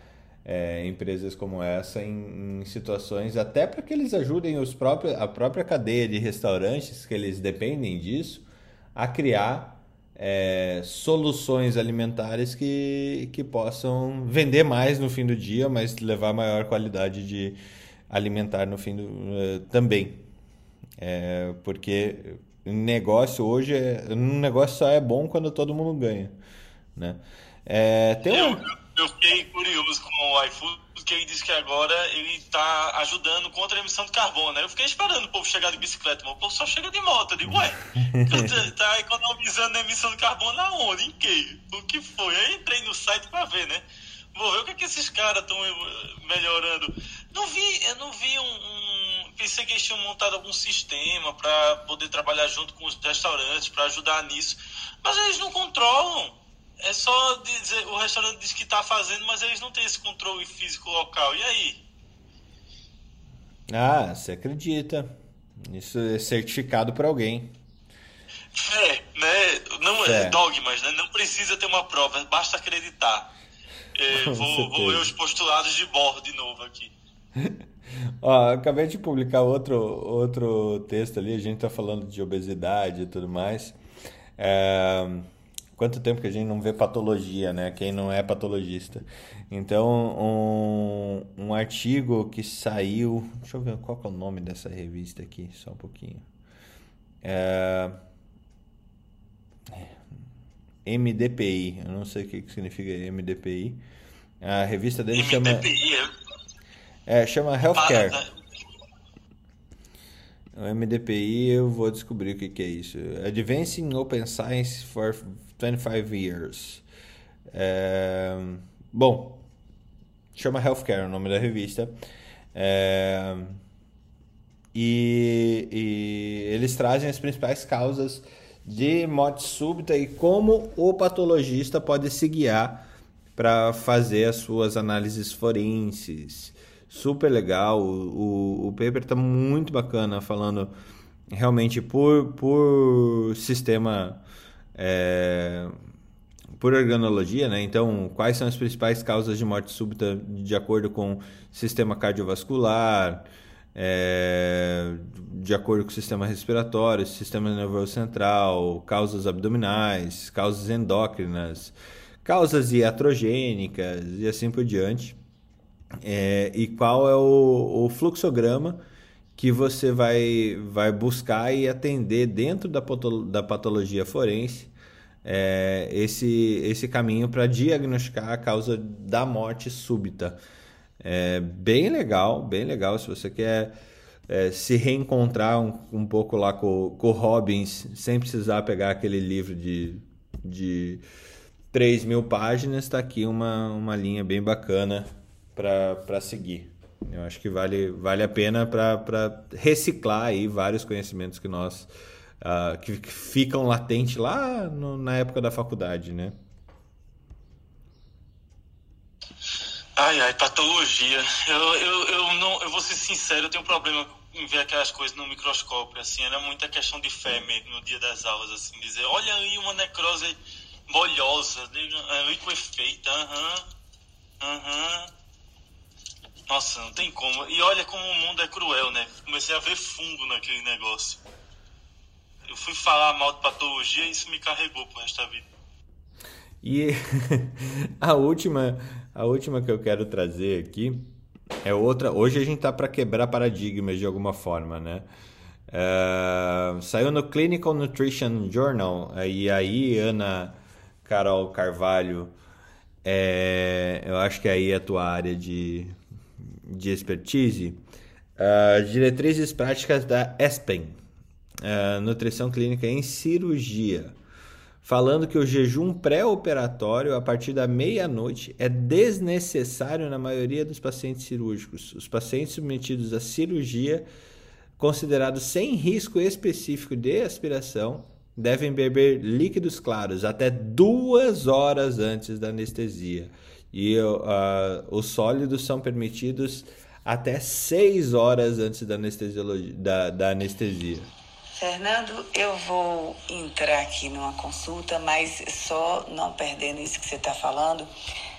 é, empresas como essa em, em situações até para que eles ajudem os próprios, a própria cadeia de restaurantes que eles dependem disso a criar é, soluções alimentares que, que possam vender mais no fim do dia, mas levar maior qualidade de alimentar no fim do eh, também. É, porque negócio hoje é, um negócio só é bom quando todo mundo ganha, né? É, tem um, eu fiquei curioso com o iFood, porque ele disse que agora ele está ajudando contra a emissão de carbono. né? Eu fiquei esperando o povo chegar de bicicleta, mas o povo só chega de moto. Eu digo, ué, tá- tá economizando a emissão de carbono aonde? Em que? O que foi? Aí entrei no site para ver, né? Vou ver o que, é que esses caras estão melhorando. Não vi, eu não vi um, um- Pensei que eles tinham montado algum sistema para poder trabalhar junto com os restaurantes, para ajudar nisso. Mas eles não controlam. É só dizer, o restaurante diz que está fazendo, mas eles não têm esse controle físico local. E aí? ah, você acredita? Isso é certificado para alguém. Fé, né? Não Fé. é dogmas, né? Não precisa ter uma prova, basta acreditar. É, vou, vou ler os postulados de bordo de novo aqui. Ó, acabei de publicar outro, outro texto ali, a gente tá falando de obesidade e tudo mais. É, quanto tempo que a gente não vê patologia, né? Quem não é patologista. Então, um, um artigo que saiu. Deixa eu ver qual é o nome dessa revista aqui, só um pouquinho. É, MDPI, eu não sei o que que significa MDPI. A revista dele chama, MDPI, é, é, chama para, Healthcare. né? O MDPI eu vou descobrir o que, que é isso. Advancing Open Science for 25 Years. É, bom, chama Healthcare o nome da revista. É, e, e eles trazem as principais causas de morte súbita e como o patologista pode se guiar para fazer as suas análises forenses. Super legal, o, o, o paper está muito bacana, falando realmente por, por sistema, é, por organologia, né? Então, quais são as principais causas de morte súbita de acordo com sistema cardiovascular, é, de acordo com o sistema respiratório, sistema nervoso central, causas abdominais, causas endócrinas, causas iatrogênicas e assim por diante. É, e qual é o, o, fluxograma que você vai, vai buscar e atender dentro da, da patologia forense é, esse, esse caminho para diagnosticar a causa da morte súbita. É bem legal, bem legal. Se você quer é, se reencontrar um, um pouco lá com, com o Robbins, sem precisar pegar aquele livro de, de 3 mil páginas, está aqui uma, uma linha bem bacana para seguir. Eu acho que vale, vale a pena para reciclar aí vários conhecimentos que nós uh, que, que, ficam latentes lá no, na época da faculdade, né? Ai, ai, patologia. Eu, eu, eu, não, eu vou ser sincero, eu tenho um problema em ver aquelas coisas no microscópio, assim, era muita questão de fé mesmo no dia das aulas, assim, dizer, olha aí uma necrose molhosa, liquefeita, aham, aham. Nossa, não tem como. E olha como o mundo é cruel, né? Comecei a ver fungo naquele negócio. Eu fui falar mal de patologia e isso me carregou pro resto da vida. E a última a última que eu quero trazer aqui é outra. Hoje a gente tá para quebrar paradigmas de alguma forma, né? Uh, saiu no Clinical Nutrition Journal e aí Ana Carol Carvalho é, eu acho que aí é a tua área de, de expertise uh, diretrizes práticas da ESPEN uh, nutrição clínica em cirurgia falando que o jejum pré-operatório a partir da meia-noite é desnecessário na maioria dos pacientes cirúrgicos. Os pacientes submetidos à cirurgia, considerados sem risco específico de aspiração, devem beber líquidos claros até duas horas antes da anestesia. E uh, os sólidos são permitidos até seis horas antes da, da, da anestesia. Fernando, eu vou entrar aqui numa consulta, mas só não perdendo isso que você está falando.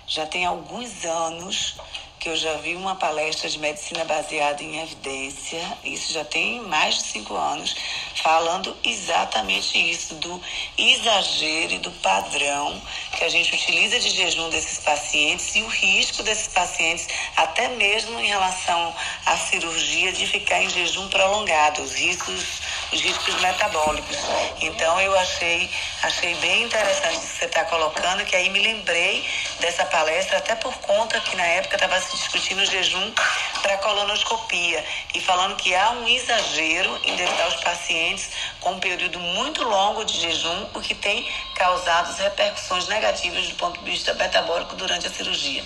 Já tem alguns anos que eu já vi uma palestra de medicina baseada em evidência, isso já tem mais de cinco anos, falando exatamente isso, do exagero e do padrão que a gente utiliza de jejum desses pacientes e o risco desses pacientes, até mesmo em relação à cirurgia, de ficar em jejum prolongado, os riscos os riscos metabólicos. Então eu achei, achei bem interessante que você está colocando, que aí me lembrei dessa palestra, até por conta que na época estava se discutindo o jejum para colonoscopia e falando que há um exagero em deixar os pacientes com um período muito longo de jejum, o que tem causado repercussões negativas do ponto de vista metabólico durante a cirurgia.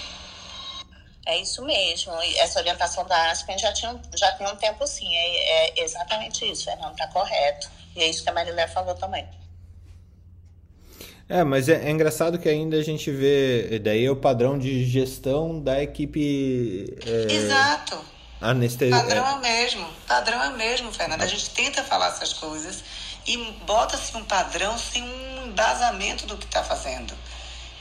É isso mesmo. Essa orientação da Aspen já tinha, já tinha um tempo sim. É, é exatamente isso, Fernando, está correto. E é isso que a Marilé falou também. É, mas é, é, engraçado que ainda a gente vê daí é o padrão de gestão da equipe. É, Exato. Anestesia. Padrão é mesmo. Padrão é mesmo, Fernando. A gente tenta falar essas coisas e bota-se um padrão sem um embasamento do que está fazendo.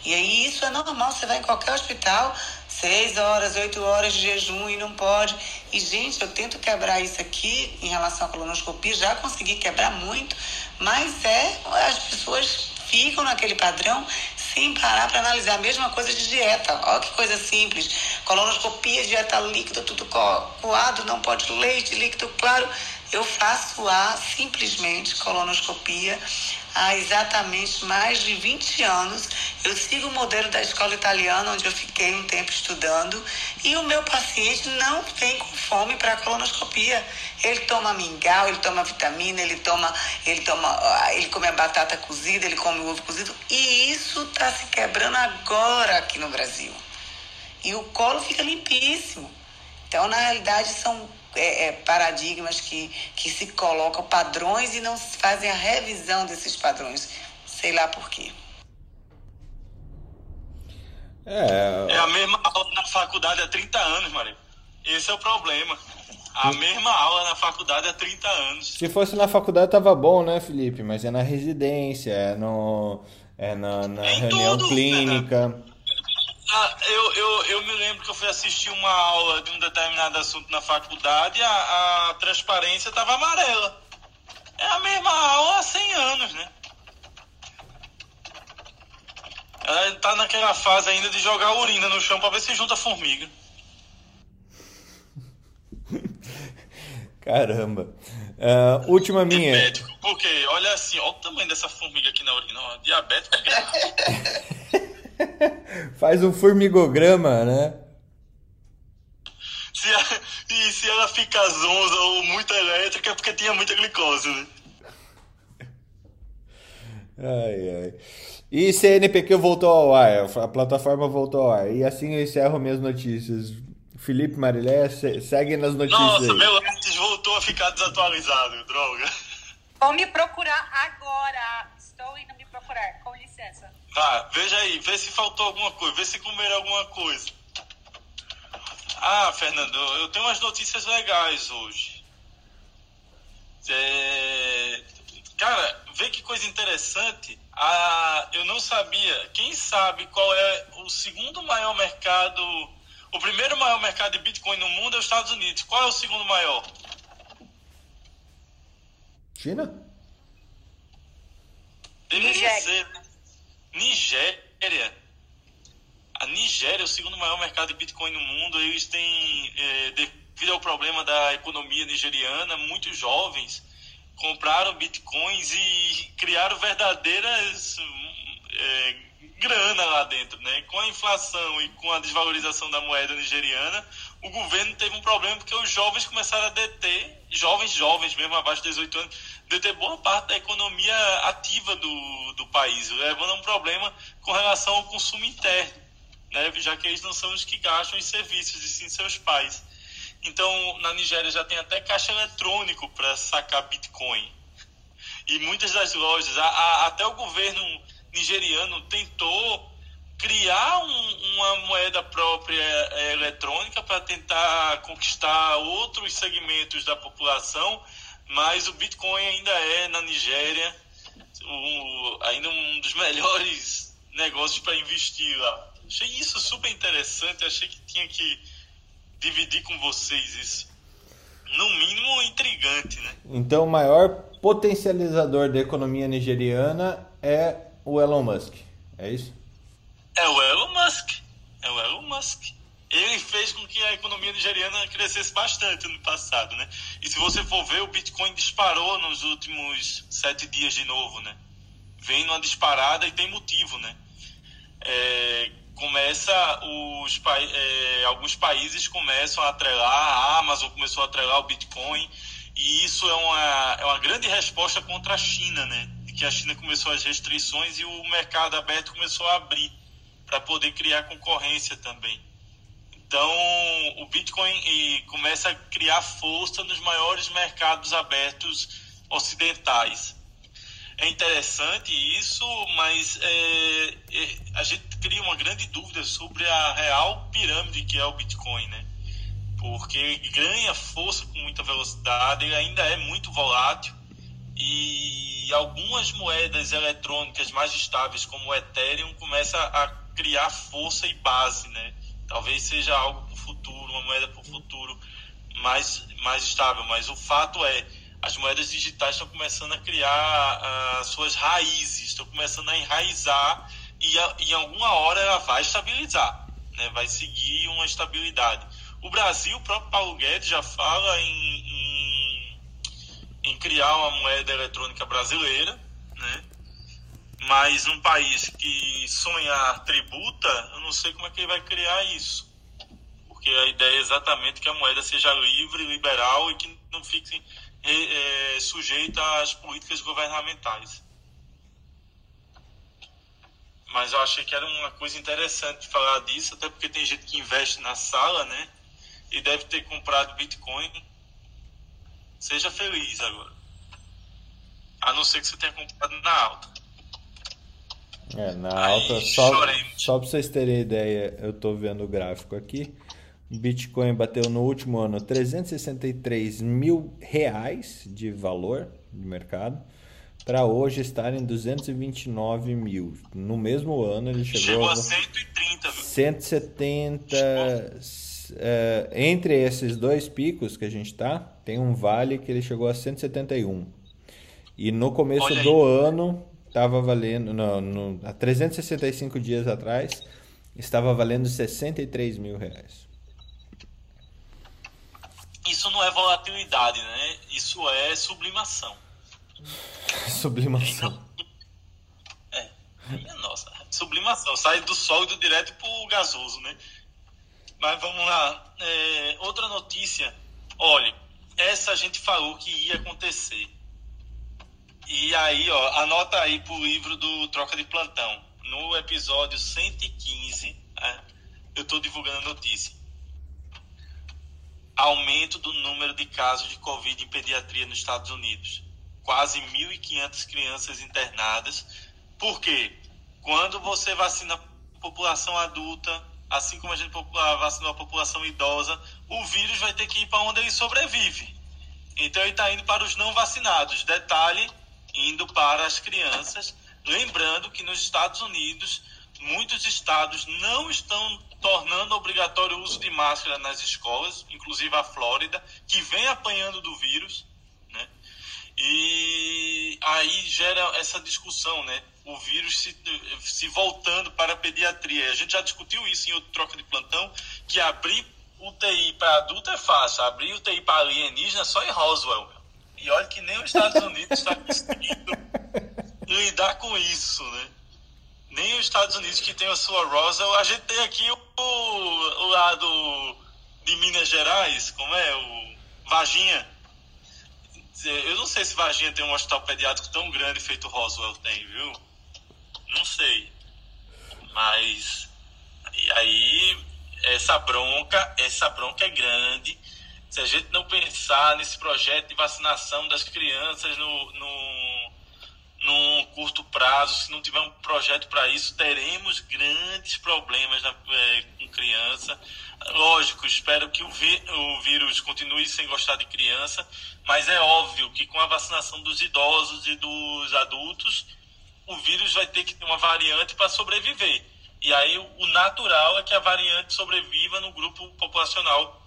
E aí isso é normal, você vai em qualquer hospital, seis horas, oito horas de jejum e não pode. E, gente, eu tento quebrar isso aqui em relação à colonoscopia, já consegui quebrar muito, mas é, as pessoas ficam naquele padrão sem parar para analisar. A mesma coisa de dieta. Olha que coisa simples. Colonoscopia, dieta líquida, tudo coado, não pode leite, líquido claro. Eu faço a simplesmente colonoscopia há exatamente mais de 20 anos. Eu sigo o modelo da escola italiana, onde eu fiquei um tempo estudando, e o meu paciente não tem com fome para colonoscopia. Ele toma mingau, ele toma vitamina, ele toma, ele toma, ah, ele come a batata cozida, ele come o ovo cozido, e isso está se quebrando agora aqui no Brasil. E o colo fica limpíssimo. Então, na realidade, são é, é, paradigmas que, que se colocam, padrões, e não fazem a revisão desses padrões. Sei lá por quê. É, é a mesma aula na faculdade há 30 anos, Maria. Esse é o problema. A mesma aula na faculdade há 30 anos. Se fosse na faculdade tava bom, né, Felipe? Mas é na residência, é, no, é na, na é reunião tudo, clínica. Né? Ah, eu, eu, eu me lembro que eu fui assistir uma aula de um determinado assunto na faculdade e a, a transparência estava amarela. É a mesma aula há 100 anos, né? Ela tá naquela fase ainda de jogar urina no chão para ver se junta formiga. Caramba. Uh, última minha. Diabético, porque olha assim, olha o tamanho dessa formiga aqui na urina. Ó, diabético. Faz um formigograma, né? Se ela, e se ela fica zonza ou muito elétrica é porque tinha muita glicose, né? Ai, ai. E CNPq voltou ao ar, a plataforma voltou ao ar. E assim eu encerro minhas notícias. Felipe Marilé, segue nas notícias. Nossa, aí. meu antes voltou a ficar desatualizado, droga. Vou me procurar agora. Estou indo me procurar, com licença. Tá, veja aí, vê se faltou alguma coisa, vê se comeram alguma coisa. Ah, Fernando, eu tenho umas notícias legais hoje. É... Cara, vê que coisa interessante. Ah, eu não sabia. Quem sabe qual é o segundo maior mercado o primeiro maior mercado de Bitcoin no mundo é os Estados Unidos. Qual é o segundo maior? China? Deveria Nigéria. ser. Né? Nigéria. A Nigéria é o segundo maior mercado de Bitcoin no mundo. Eles têm, é, devido ao problema da economia nigeriana, muitos jovens compraram bitcoins e criaram verdadeiras é, grana lá dentro, né? Com a inflação e com a desvalorização da moeda nigeriana, o governo teve um problema porque os jovens começaram a deter, jovens, jovens mesmo, abaixo de 18 anos, deter boa parte da economia ativa do, do país, levando a um problema com relação ao consumo interno, né? Já que eles não são os que gastam em serviços, e sim seus pais. Então, na Nigéria já tem até caixa eletrônico para sacar Bitcoin. E muitas das lojas, a, a, até o governo nigeriano tentou criar um, uma moeda própria é, eletrônica para tentar conquistar outros segmentos da população, mas o Bitcoin ainda é na Nigéria um, ainda um dos melhores negócios para investir lá. Achei isso super interessante, achei que tinha que dividir com vocês isso. No mínimo intrigante, né? Então o maior potencializador da economia nigeriana é o Elon Musk, é isso? É o Elon Musk. É o Elon Musk. Ele fez com que a economia nigeriana crescesse bastante no passado, né? E se você for ver, o Bitcoin disparou nos últimos sete dias de novo, né? Vem numa disparada e tem motivo, né? É, começa os é, alguns países começam a atrelar, a Amazon começou a atrelar o Bitcoin e isso é uma, é uma grande resposta contra a China, né? Que a China começou as restrições e o mercado aberto começou a abrir para poder criar concorrência também. Então, o Bitcoin começa a criar força nos maiores mercados abertos ocidentais. É interessante isso, mas é, é, a gente cria uma grande dúvida sobre a real pirâmide que é o Bitcoin, né? Porque ganha força com muita velocidade, ainda é muito volátil e algumas moedas eletrônicas mais estáveis, como o Ethereum, começa a criar força e base, né? Talvez seja algo para o futuro, uma moeda para o futuro mais, mais estável, mas o fato é, as moedas digitais estão começando a criar uh, suas raízes, estão começando a enraizar e a, em alguma hora ela vai estabilizar, né? vai seguir uma estabilidade. O Brasil, o próprio Paulo Guedes já fala em, em em criar uma moeda eletrônica brasileira, né? Mas um país que sonhar tributa, eu não sei como é que ele vai criar isso. Porque a ideia é exatamente que a moeda seja livre, liberal e que não fique é, é, sujeita às políticas governamentais. Mas eu achei que era uma coisa interessante falar disso, até porque tem gente que investe na sala, né? E deve ter comprado Bitcoin Seja feliz agora. A não ser que você tenha comprado na alta. É, na Aí, alta, só, choremos. só para vocês terem ideia, eu tô vendo o gráfico aqui. Bitcoin bateu no último ano 363 mil reais de valor de mercado, para hoje estar em 229 mil. No mesmo ano ele chegou, Chegou a a 130, viu? 170. É, entre esses dois picos que a gente tá, tem um vale que ele chegou a 171. E no começo do ano estava valendo, no, no- há 365 dias atrás, estava valendo 63 mil reais. Isso não é volatilidade, né? Isso é sublimação. Sublimação. Minha nossa, sublimação. Sai do sólido direto pro gasoso, né? Mas vamos lá. É, outra notícia. Olha, essa a gente falou que ia acontecer. E aí, ó, anota aí pro livro do Troca de Plantão. No episódio 115, é, eu tô divulgando a notícia. Aumento do número de casos de Covid em pediatria nos Estados Unidos. Quase 1.500 crianças internadas. Por quê? Quando você vacina a população adulta, assim como a gente popula- vacinou a população idosa, o vírus vai ter que ir para onde ele sobrevive. Então ele está indo para os não vacinados. Detalhe, indo para as crianças. Lembrando que nos Estados Unidos, muitos estados não estão tornando obrigatório o uso de máscara nas escolas, inclusive a Flórida, que vem apanhando do vírus, né? E aí gera essa discussão, né? O vírus se, se voltando para a pediatria. A gente já discutiu isso em outro troca de plantão, que abrir UTI para adulto é fácil, abrir UTI para alienígena é só em Roswell. E olha que nem os Estados Unidos está conseguindo lidar com isso, né? Nem os Estados Unidos que tem a sua Roswell, a gente tem aqui o, o lado de Minas Gerais, como é? O Varginha. Eu não sei se Varginha tem um hospital pediátrico tão grande feito Roswell tem, viu? Não sei. Mas aí essa bronca, essa bronca é grande. Se a gente não pensar nesse projeto de vacinação das crianças no, no, num curto prazo, se não tiver um projeto para isso, teremos grandes problemas na, eh, com criança. Lógico, espero que o, vi- o vírus continue sem gostar de criança, mas é óbvio que com a vacinação dos idosos e dos adultos, o vírus vai ter que ter uma variante para sobreviver. E aí o natural é que a variante sobreviva no grupo populacional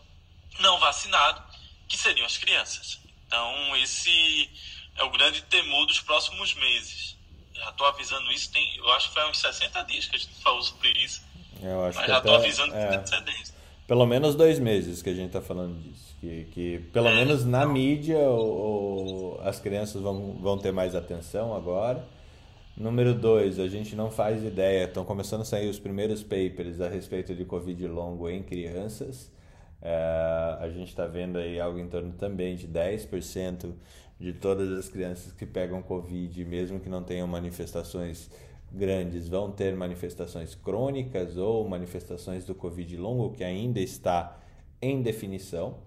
não vacinado, que seriam as crianças. Então, esse é o grande temor dos próximos meses. Já estou avisando isso, tem, eu acho que foi uns 60 dias que a gente falou sobre isso, Eu acho mas que já estou avisando com é, antecedência. pelo menos dois meses que a gente está falando disso. Que, que pelo menos na mídia o- o- as crianças vão, vão ter mais atenção agora. Número dois, a gente não faz ideia. Estão começando a sair os primeiros papers a respeito de Covid longo em crianças. É, a gente está vendo aí algo em torno também de 10% de todas as crianças que pegam Covid, mesmo que não tenham manifestações grandes, vão ter manifestações crônicas ou manifestações do Covid longo, que ainda está em definição.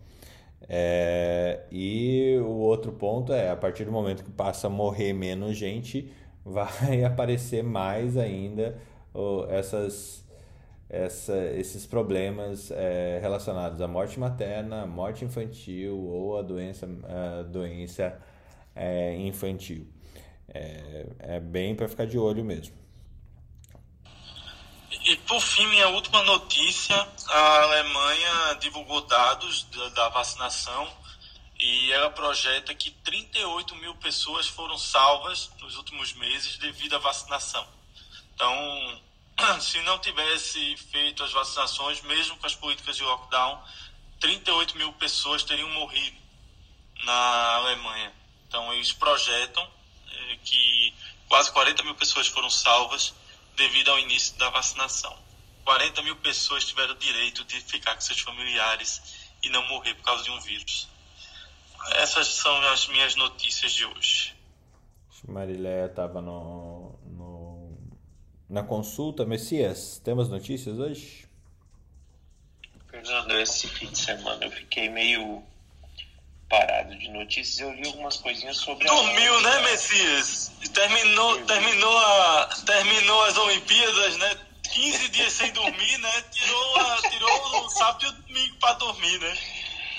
É, e o outro ponto é, a partir do momento que passa a morrer menos gente, vai aparecer mais ainda essas, essa, esses problemas é, relacionados à morte materna, morte infantil ou à doença, doença é, infantil. É, é bem para ficar de olho mesmo. E por fim, minha última notícia: a Alemanha divulgou dados da, da vacinação e ela projeta que 38 mil pessoas foram salvas nos últimos meses devido à vacinação. Então, se não tivesse feito as vacinações, mesmo com as políticas de lockdown, 38 mil pessoas teriam morrido na Alemanha. Então, eles projetam eh, que quase 40 mil pessoas foram salvas devido ao início da vacinação. 40 mil pessoas tiveram o direito de ficar com seus familiares e não morrer por causa de um vírus. Essas são as minhas notícias de hoje. Mariléia estava no, no, na consulta. Messias, temos notícias hoje? Fernando, esse fim de semana eu fiquei meio parado de notícias, eu li algumas coisinhas sobre Dormiu, a... né, Messias? Terminou, terminou, a, terminou as Olimpíadas, né? 15 dias sem dormir, né? Tirou, a, tirou o sábado e o domingo pra dormir, né?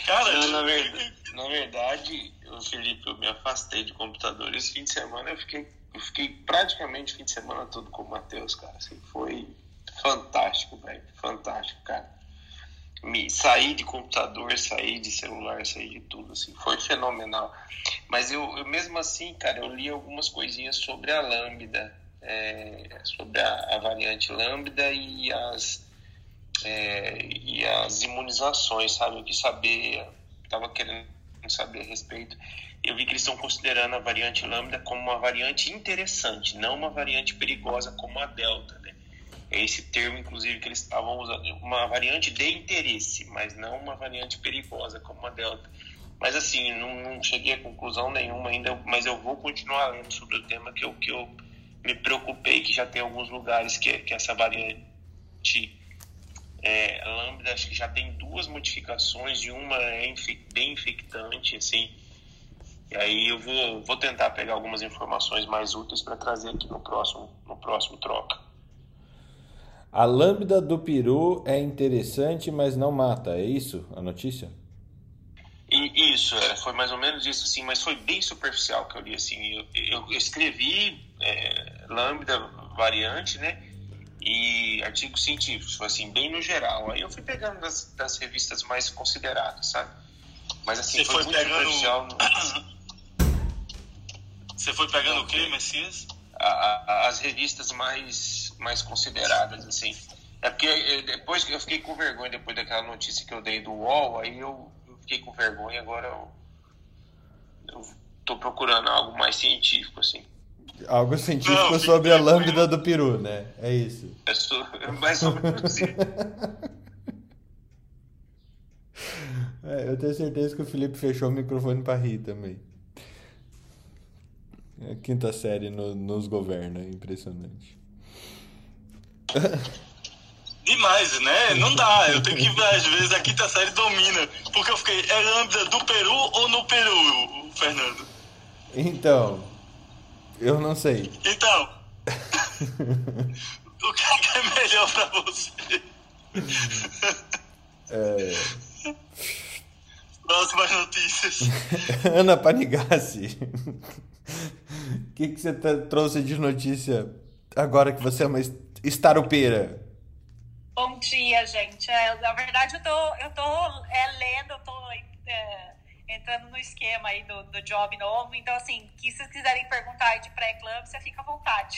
Cara, Não, na, verdade, na verdade, eu, Felipe, eu me afastei de computador. Esse fim de semana eu fiquei, eu fiquei praticamente o fim de semana todo com o Matheus, cara. Assim, foi fantástico, velho. Fantástico, cara. Me, saí de computador, saí de celular, saí de tudo, assim. Foi fenomenal. Mas eu, eu mesmo assim, cara, eu li algumas coisinhas sobre a Lambda, é, sobre a, a variante Lambda e as é, e as imunizações, sabe? Eu quis saber, estava querendo saber a respeito. Eu vi que eles estão considerando a variante Lambda como uma variante interessante, não uma variante perigosa como a Delta, né? É esse termo, inclusive, que eles estavam usando. Uma variante de interesse, mas não uma variante perigosa como a Delta. Mas, assim, não, não cheguei a conclusão nenhuma ainda, mas eu vou continuar lendo sobre o tema que eu, que eu me preocupei, que já tem alguns lugares que, que essa variante é, Lambda acho que já tem duas modificações, e uma é bem infectante, assim. E aí eu vou, vou tentar pegar algumas informações mais úteis para trazer aqui no próximo, no próximo troca. A lambda do peru é interessante, mas não mata, é isso a notícia? E, isso, é, foi mais ou menos isso, assim, mas foi bem superficial que eu li, assim. Eu, eu escrevi é, lambda variante, né? E artigos científicos, assim, bem no geral. Aí eu fui pegando das, das revistas mais consideradas, sabe? Mas assim, Você foi, foi muito pegando- superficial. no- você foi pegando o quê, Messias? a- a- as revistas mais, mais consideradas, assim. É porque eh, depois que eu fiquei com vergonha, depois daquela notícia que eu dei do UOL, aí eu, eu fiquei com vergonha, agora eu, eu tô procurando algo mais científico, assim. Algo científico Não, sobre a tranquilo. lambda do peru, né? É isso. É é mais ou menos isso. É, eu tenho certeza que o Felipe fechou o microfone pra rir também. É a quinta série no- nos governa, é impressionante. Demais, né? Não dá. Eu tenho que, às vezes, a quinta série domina. Porque eu fiquei, é lambda do Peru ou no Peru, Fernando? Então, eu não sei. Então, o que é que é melhor pra você? É, Próximas notícias. Ana Panigassi, o que, que você tá- trouxe de notícia agora que você é uma est- estaropeira? Bom dia, gente. É, na verdade, eu tô, eu tô é, lendo, eu tô é, entrando no esquema aí do, do job novo. Então, assim, que se vocês quiserem perguntar aí de pré-club, você fica à vontade.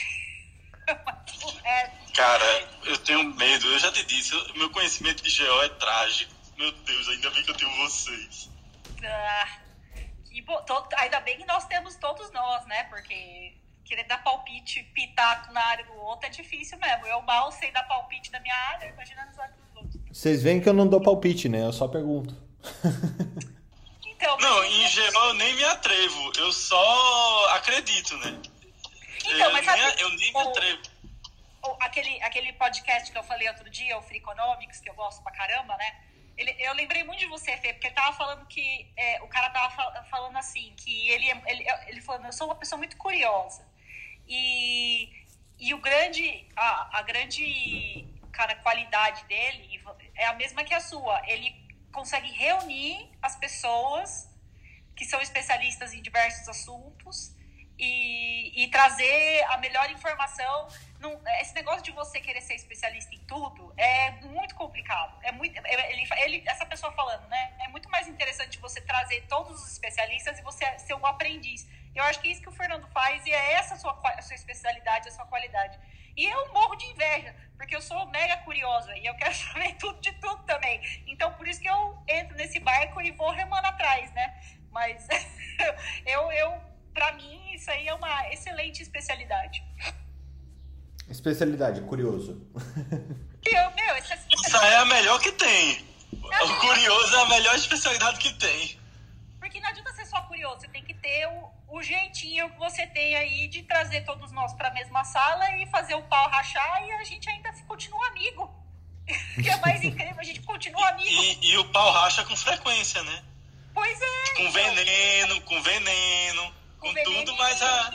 é, Cara, eu tenho medo. Eu já te disse, eu- meu conhecimento de GO é trágico. Meu Deus, ainda bem que eu tenho vocês. ah, que bo- to- ainda bem que nós temos todos nós, né? Porque querer dar palpite, pitaco na área do outro é difícil mesmo. Eu mal sei dar palpite na minha área, imagina nos áreas dos outros. Vocês veem que eu não dou palpite, né? Eu só pergunto. Então, Não, em GO eu nem me atrevo. Eu só acredito, né? Então, eu, mas nem, eu nem me atrevo. o- aquele, aquele podcast que eu falei outro dia, o Free Economics, que eu gosto pra caramba, né? Ele, eu lembrei muito de você, Fê, porque ele tava falando que é, o cara tava fal- falando assim, que ele, é- ele, ele falando, eu sou uma pessoa muito curiosa. E, e o grande, a, a grande cara, qualidade dele é a mesma que a sua. Ele consegue reunir as pessoas que são especialistas em diversos assuntos e, e trazer a melhor informação. Não, esse negócio de você querer ser especialista em tudo é muito complicado. É muito, ele, ele, essa pessoa falando, né? É muito mais interessante você trazer todos os especialistas e você ser um aprendiz. Eu acho que é isso que o Fernando faz e é essa a sua, a sua especialidade, a sua qualidade. E eu morro de inveja, porque eu sou mega curiosa e eu quero saber tudo de tudo também. Então, por isso que eu entro nesse barco e vou remando atrás, né? Mas eu, eu para mim, isso aí é uma excelente especialidade. Especialidade, curioso. Eu, meu, essa Isso aí é a melhor que tem. O curioso é a melhor especialidade que tem. Porque não adianta ser só curioso, você tem que ter o, o jeitinho que você tem aí de trazer todos nós para a mesma sala e fazer o pau rachar e a gente ainda continua amigo. que é mais incrível, a gente continua amigo. E, e o pau racha com frequência, né? Pois é. Com veneno, com veneno, com, tudo, mas a.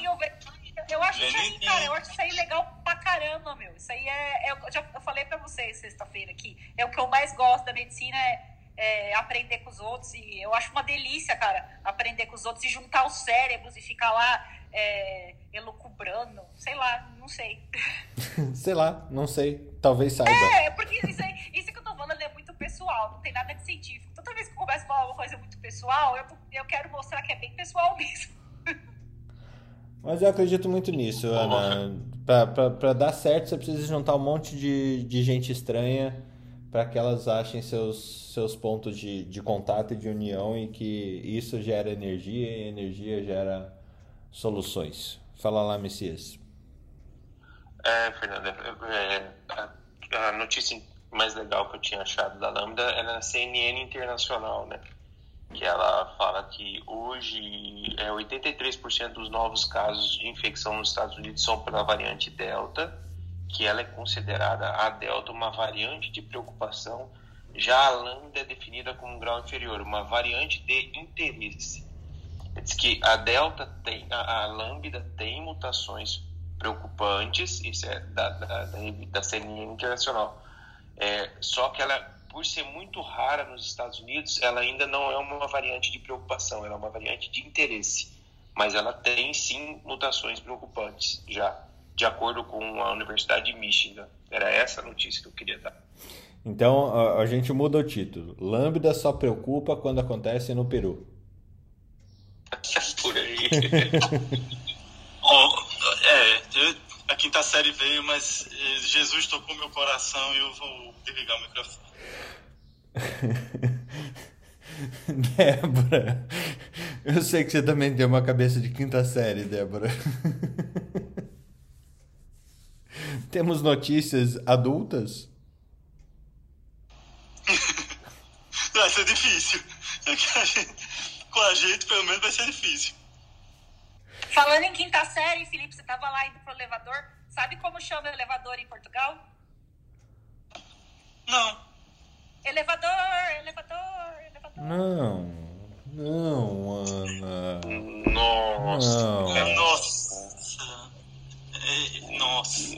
Eu acho isso aí, cara, eu acho isso aí legal pra caramba, meu. Isso aí é. é eu já eu falei pra vocês sexta-feira aqui. É o que eu mais gosto da medicina, é, é, aprender com os outros. E eu acho uma delícia, cara, aprender com os outros e juntar os cérebros e ficar lá é, elucubrando. Sei lá, não sei. sei lá, não sei. Talvez saiba. É, porque isso, aí, isso que eu tô falando é muito pessoal, não tem nada de científico. Toda vez que eu começo a falar uma coisa muito pessoal, eu, eu quero mostrar que é bem pessoal mesmo. Mas eu acredito muito nisso, Ana. Pra, pra, pra dar certo, você precisa juntar um monte de, de gente estranha para que elas achem seus, seus pontos de, de contato e de união e que isso gera energia e energia gera soluções. Fala lá, Messias. É, Fernanda, é, a, a notícia mais legal que eu tinha achado da Lambda era na CNN Internacional, né? Que ela fala que hoje é, 83% dos novos casos de infecção nos Estados Unidos são pela variante Delta, que ela é considerada a Delta uma variante de preocupação, já a Lambda é definida como um grau inferior, uma variante de interesse. Diz que a Delta tem, a, a Lambda tem mutações preocupantes, isso é da, da, da, da CNN Internacional, é, só que ela por ser muito rara nos Estados Unidos, ela ainda não é uma variante de preocupação, ela é uma variante de interesse. Mas ela tem sim mutações preocupantes, já, de acordo com a Universidade de Michigan. Era essa a notícia que eu queria dar. Então a, a gente muda o título. Lambda só preocupa quando acontece no Peru. por aí. oh, é, eu, a quinta série veio, mas eh, Jesus tocou meu coração e eu vou desligar o microfone. Débora, eu sei que você também tem uma cabeça de quinta série, Débora. Temos notícias adultas? Vai ser difícil. Com a gente, pelo menos, vai ser difícil. Falando em quinta série, Felipe, você estava lá indo pro elevador. Sabe como chama o elevador em Portugal? Não. Elevador, elevador, elevador. Não, não, Ana. Nossa. Não. Nossa. É, nossa.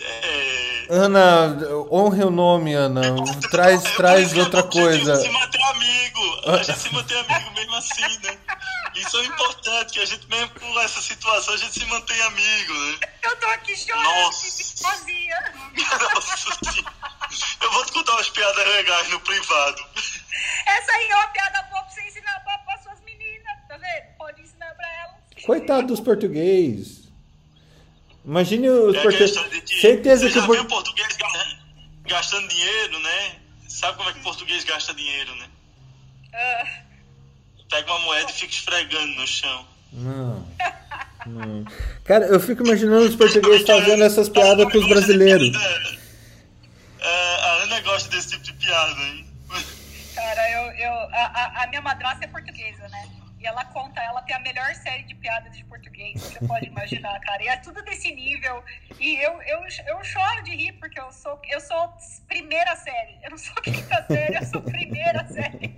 É... Ana, honre o nome, Ana. Traz, traz outra coisa. A gente se manter amigo. A gente se manter amigo mesmo assim, né? Isso é importante, que a gente mesmo com essa situação, a gente se mantém amigo, né? Eu tô aqui chorando, Nossa. sozinha. Nossa, eu vou te contar umas piadas legais no privado. Essa aí é uma piada boa pra você ensinar pra, pra suas meninas, tá vendo? Pode ensinar pra elas. Coitado dos portugueses. Imagine os É portugueses. que Certeza você que já o por- português ga- gastando dinheiro, né? Sabe como é que o português gasta dinheiro, né? Ah, Pega uma moeda e fica esfregando no chão. Não. Não. Cara, eu fico imaginando os portugueses fazendo essas piadas com os brasileiros. Ana gosta desse tipo de piada, hein? cara, eu, eu, a, a- a minha madrasta é portuguesa, né? E ela conta, ela tem a melhor série de piadas de português que você pode imaginar, cara. E é tudo desse nível. E eu, eu, eu choro de rir, porque eu sou, eu sou primeira série. Eu não sou quinta série, eu sou primeira série.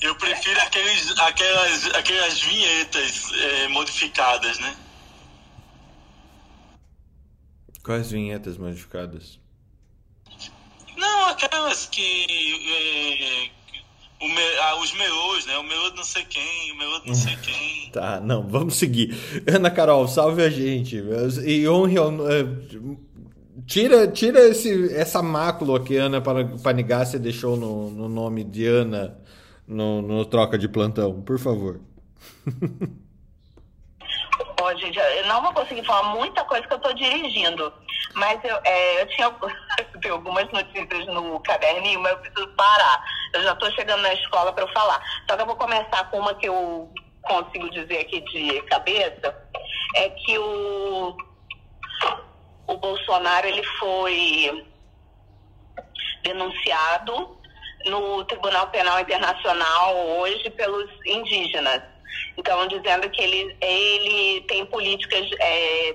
Eu prefiro aqueles, aquelas, aquelas vinhetas é, modificadas, né? Quais vinhetas modificadas? Não, aquelas que. é, o me, ah, os meus, né? O meu de não sei quem, o meu de não sei quem. Tá, não, vamos seguir. Ana Carol, salve a gente. E honre eh, Tira, tira esse, essa mácula que Ana Panigassi deixou no, no nome de Ana no, no troca de plantão, por favor. Ó, gente, eu não vou conseguir falar muita coisa que eu estou dirigindo, mas eu, é, eu tinha eu algumas notícias no caderninho, mas eu preciso parar. Eu já estou chegando na escola para eu falar. Só que eu vou começar com uma que eu consigo dizer aqui de cabeça, é que o, o Bolsonaro ele foi denunciado no Tribunal Penal Internacional hoje pelos indígenas. Então, dizendo que ele, ele tem políticas é,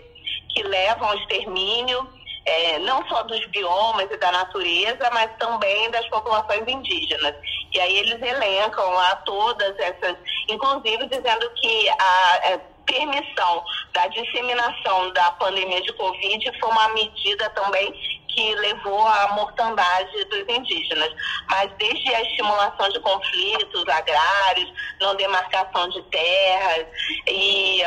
que levam ao extermínio é, não só dos biomas e da natureza, mas também das populações indígenas. E aí eles elencam lá todas essas, inclusive dizendo que a, a permissão da disseminação da pandemia de Covid foi uma medida também que levou à mortandade dos indígenas. Mas desde a estimulação de conflitos agrários, não demarcação de terras e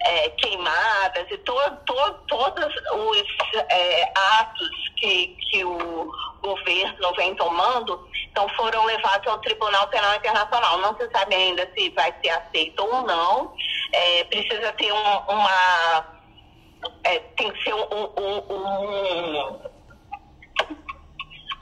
é, queimadas e to, to, todos os é, atos que, que o governo vem tomando, então foram levados ao Tribunal Penal Internacional. Não se sabe ainda se vai ser aceito ou não. É, precisa ter um, uma é, tem que ser um, um, um,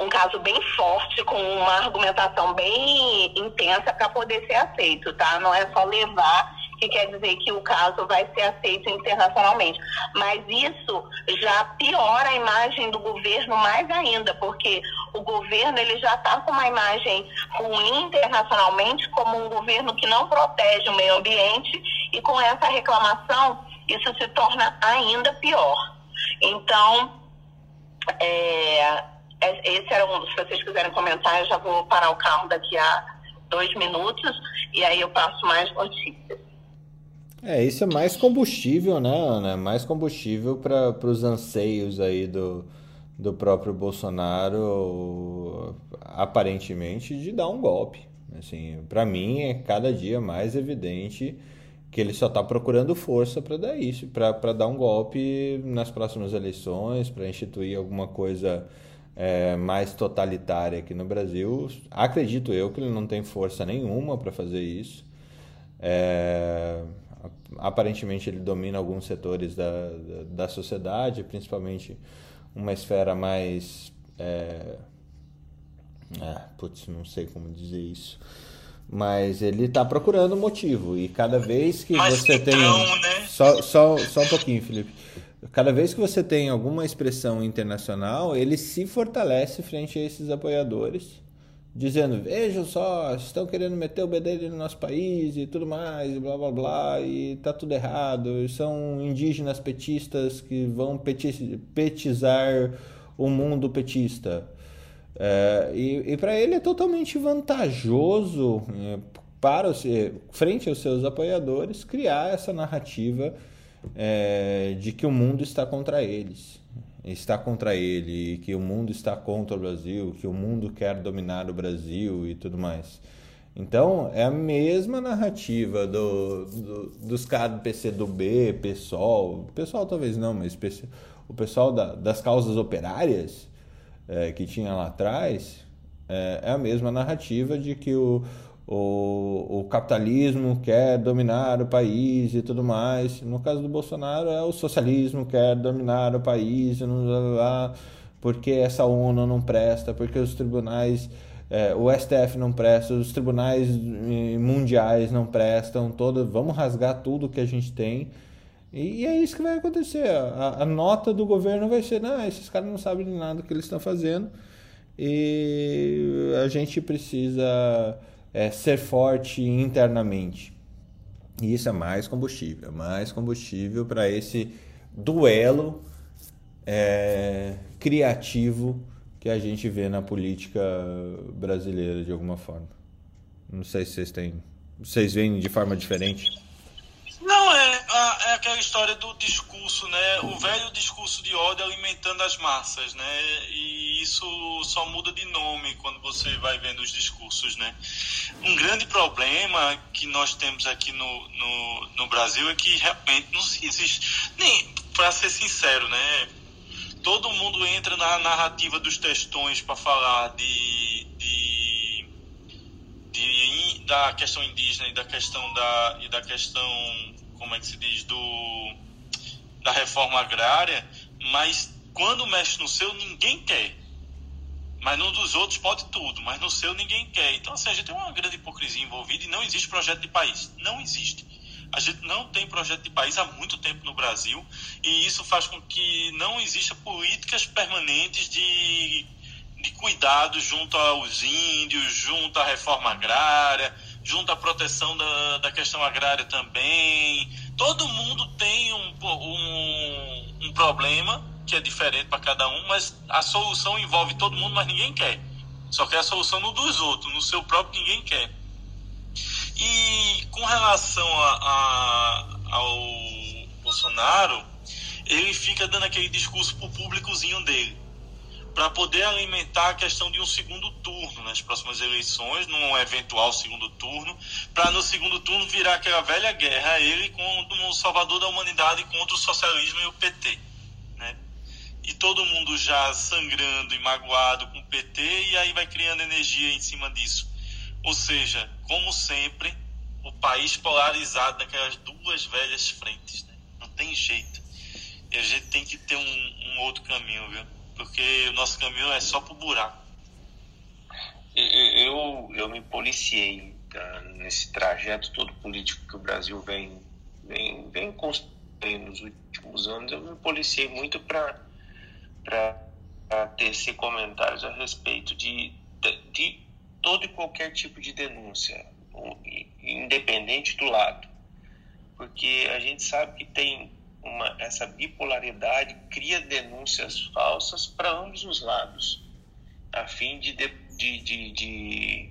um, caso bem forte, com uma argumentação bem intensa para poder ser aceito, tá? Não é só levar que quer dizer que o caso vai ser aceito internacionalmente. Mas isso já piora a imagem do governo mais ainda, porque o governo ele já está com uma imagem ruim internacionalmente como um governo que não protege o meio ambiente e com essa reclamação isso se torna ainda pior. Então, é, é, esse era um, se vocês quiserem comentar, eu já vou parar o carro daqui a dois minutos e aí eu passo mais notícias. É, isso é mais combustível, né, Ana? Mais combustível para os anseios aí do, do próprio Bolsonaro, aparentemente, de dar um golpe. Assim, para mim é cada dia mais evidente que ele só está procurando força para dar isso, para dar um golpe nas próximas eleições, para instituir alguma coisa é, mais totalitária aqui no Brasil. Acredito eu que ele não tem força nenhuma para fazer isso. É, aparentemente ele domina alguns setores da, da, da sociedade, principalmente uma esfera mais. É, é, putz, não sei como dizer isso mas ele está procurando motivo. E cada vez que Mas você então, tem. Né? Só, só, só um pouquinho, Felipe. Cada vez que você tem alguma expressão internacional, ele se fortalece frente a esses apoiadores, dizendo: vejam só, estão querendo meter o bedelho no nosso país e tudo mais, e blá blá blá, e tá tudo errado. São indígenas petistas que vão petizar o mundo petista. É, e, e para ele é totalmente vantajoso é, para os, frente aos seus apoiadores criar essa narrativa é, de que o mundo está contra eles, está contra ele, que o mundo está contra o Brasil, que o mundo quer dominar o Brasil e tudo mais. Então é a mesma narrativa do, do dos caras do PCdoB, PSOL, pessoal talvez não, mas o pessoal da, das causas operárias é, que tinha lá atrás é, é, a mesma narrativa de que o, o, o, capitalismo quer dominar o país e tudo mais. No caso do Bolsonaro, é o socialismo quer dominar o país, e não, lá, porque essa ONU não presta, porque os tribunais. É, o STF não presta, os tribunais eh, mundiais não prestam, todo, vamos rasgar tudo que a gente tem e é isso que vai acontecer. A, a nota do governo vai ser: não, esses caras não sabem de nada do que eles estão fazendo e a gente precisa é, ser forte internamente. E isso é mais combustível mais combustível para esse duelo é, criativo que a gente vê na política brasileira de alguma forma. Não sei se vocês têm. Vocês veem de forma diferente. É, aquela história do discurso, né? O velho discurso de ódio alimentando as massas, né? E isso só muda de nome quando você vai vendo os discursos, né? Um grande problema que nós temos aqui no, no, no Brasil é que realmente não se existe. Nem, para ser sincero, né? Todo mundo entra na narrativa dos textões para falar de, de, da questão indígena e da questão da, e da questão como é que se diz, do, da reforma agrária, mas quando mexe no seu, ninguém quer. Mas no dos outros pode tudo, mas no seu ninguém quer. Então, assim, a gente tem uma grande hipocrisia envolvida e não existe projeto de país. Não existe. A gente não tem projeto de país há muito tempo no Brasil e isso faz com que não exista políticas permanentes de, de cuidado junto aos índios, junto à reforma agrária, junto à proteção da, da questão agrária também. Todo mundo tem um, um, um problema que é diferente para cada um, mas a solução envolve todo mundo, mas ninguém quer. Só quer a solução no dos outros, no seu próprio ninguém quer. E com relação a, a, ao Bolsonaro, ele fica dando aquele discurso pro públicozinho dele para poder alimentar a questão de um segundo turno nas próximas eleições, num eventual segundo turno, para no segundo turno virar aquela velha guerra ele como o salvador da humanidade contra o socialismo e o PT, né? E todo mundo já sangrando e magoado com o PT e aí vai criando energia em cima disso. Ou seja, como sempre, o país polarizado naquelas duas velhas frentes, né? Não tem jeito. E a gente tem que ter um, um outro caminho, viu? Porque o nosso caminho é só pro buraco. Eu, eu me policiei tá, nesse trajeto todo político que o Brasil vem, vem, vem construindo nos últimos anos. Eu me policiei muito para tecer comentários a respeito de, de, de todo e qualquer tipo de denúncia, independente do lado. Porque a gente sabe que tem uma, essa bipolaridade cria denúncias falsas para ambos os lados, a fim de, de, de, de,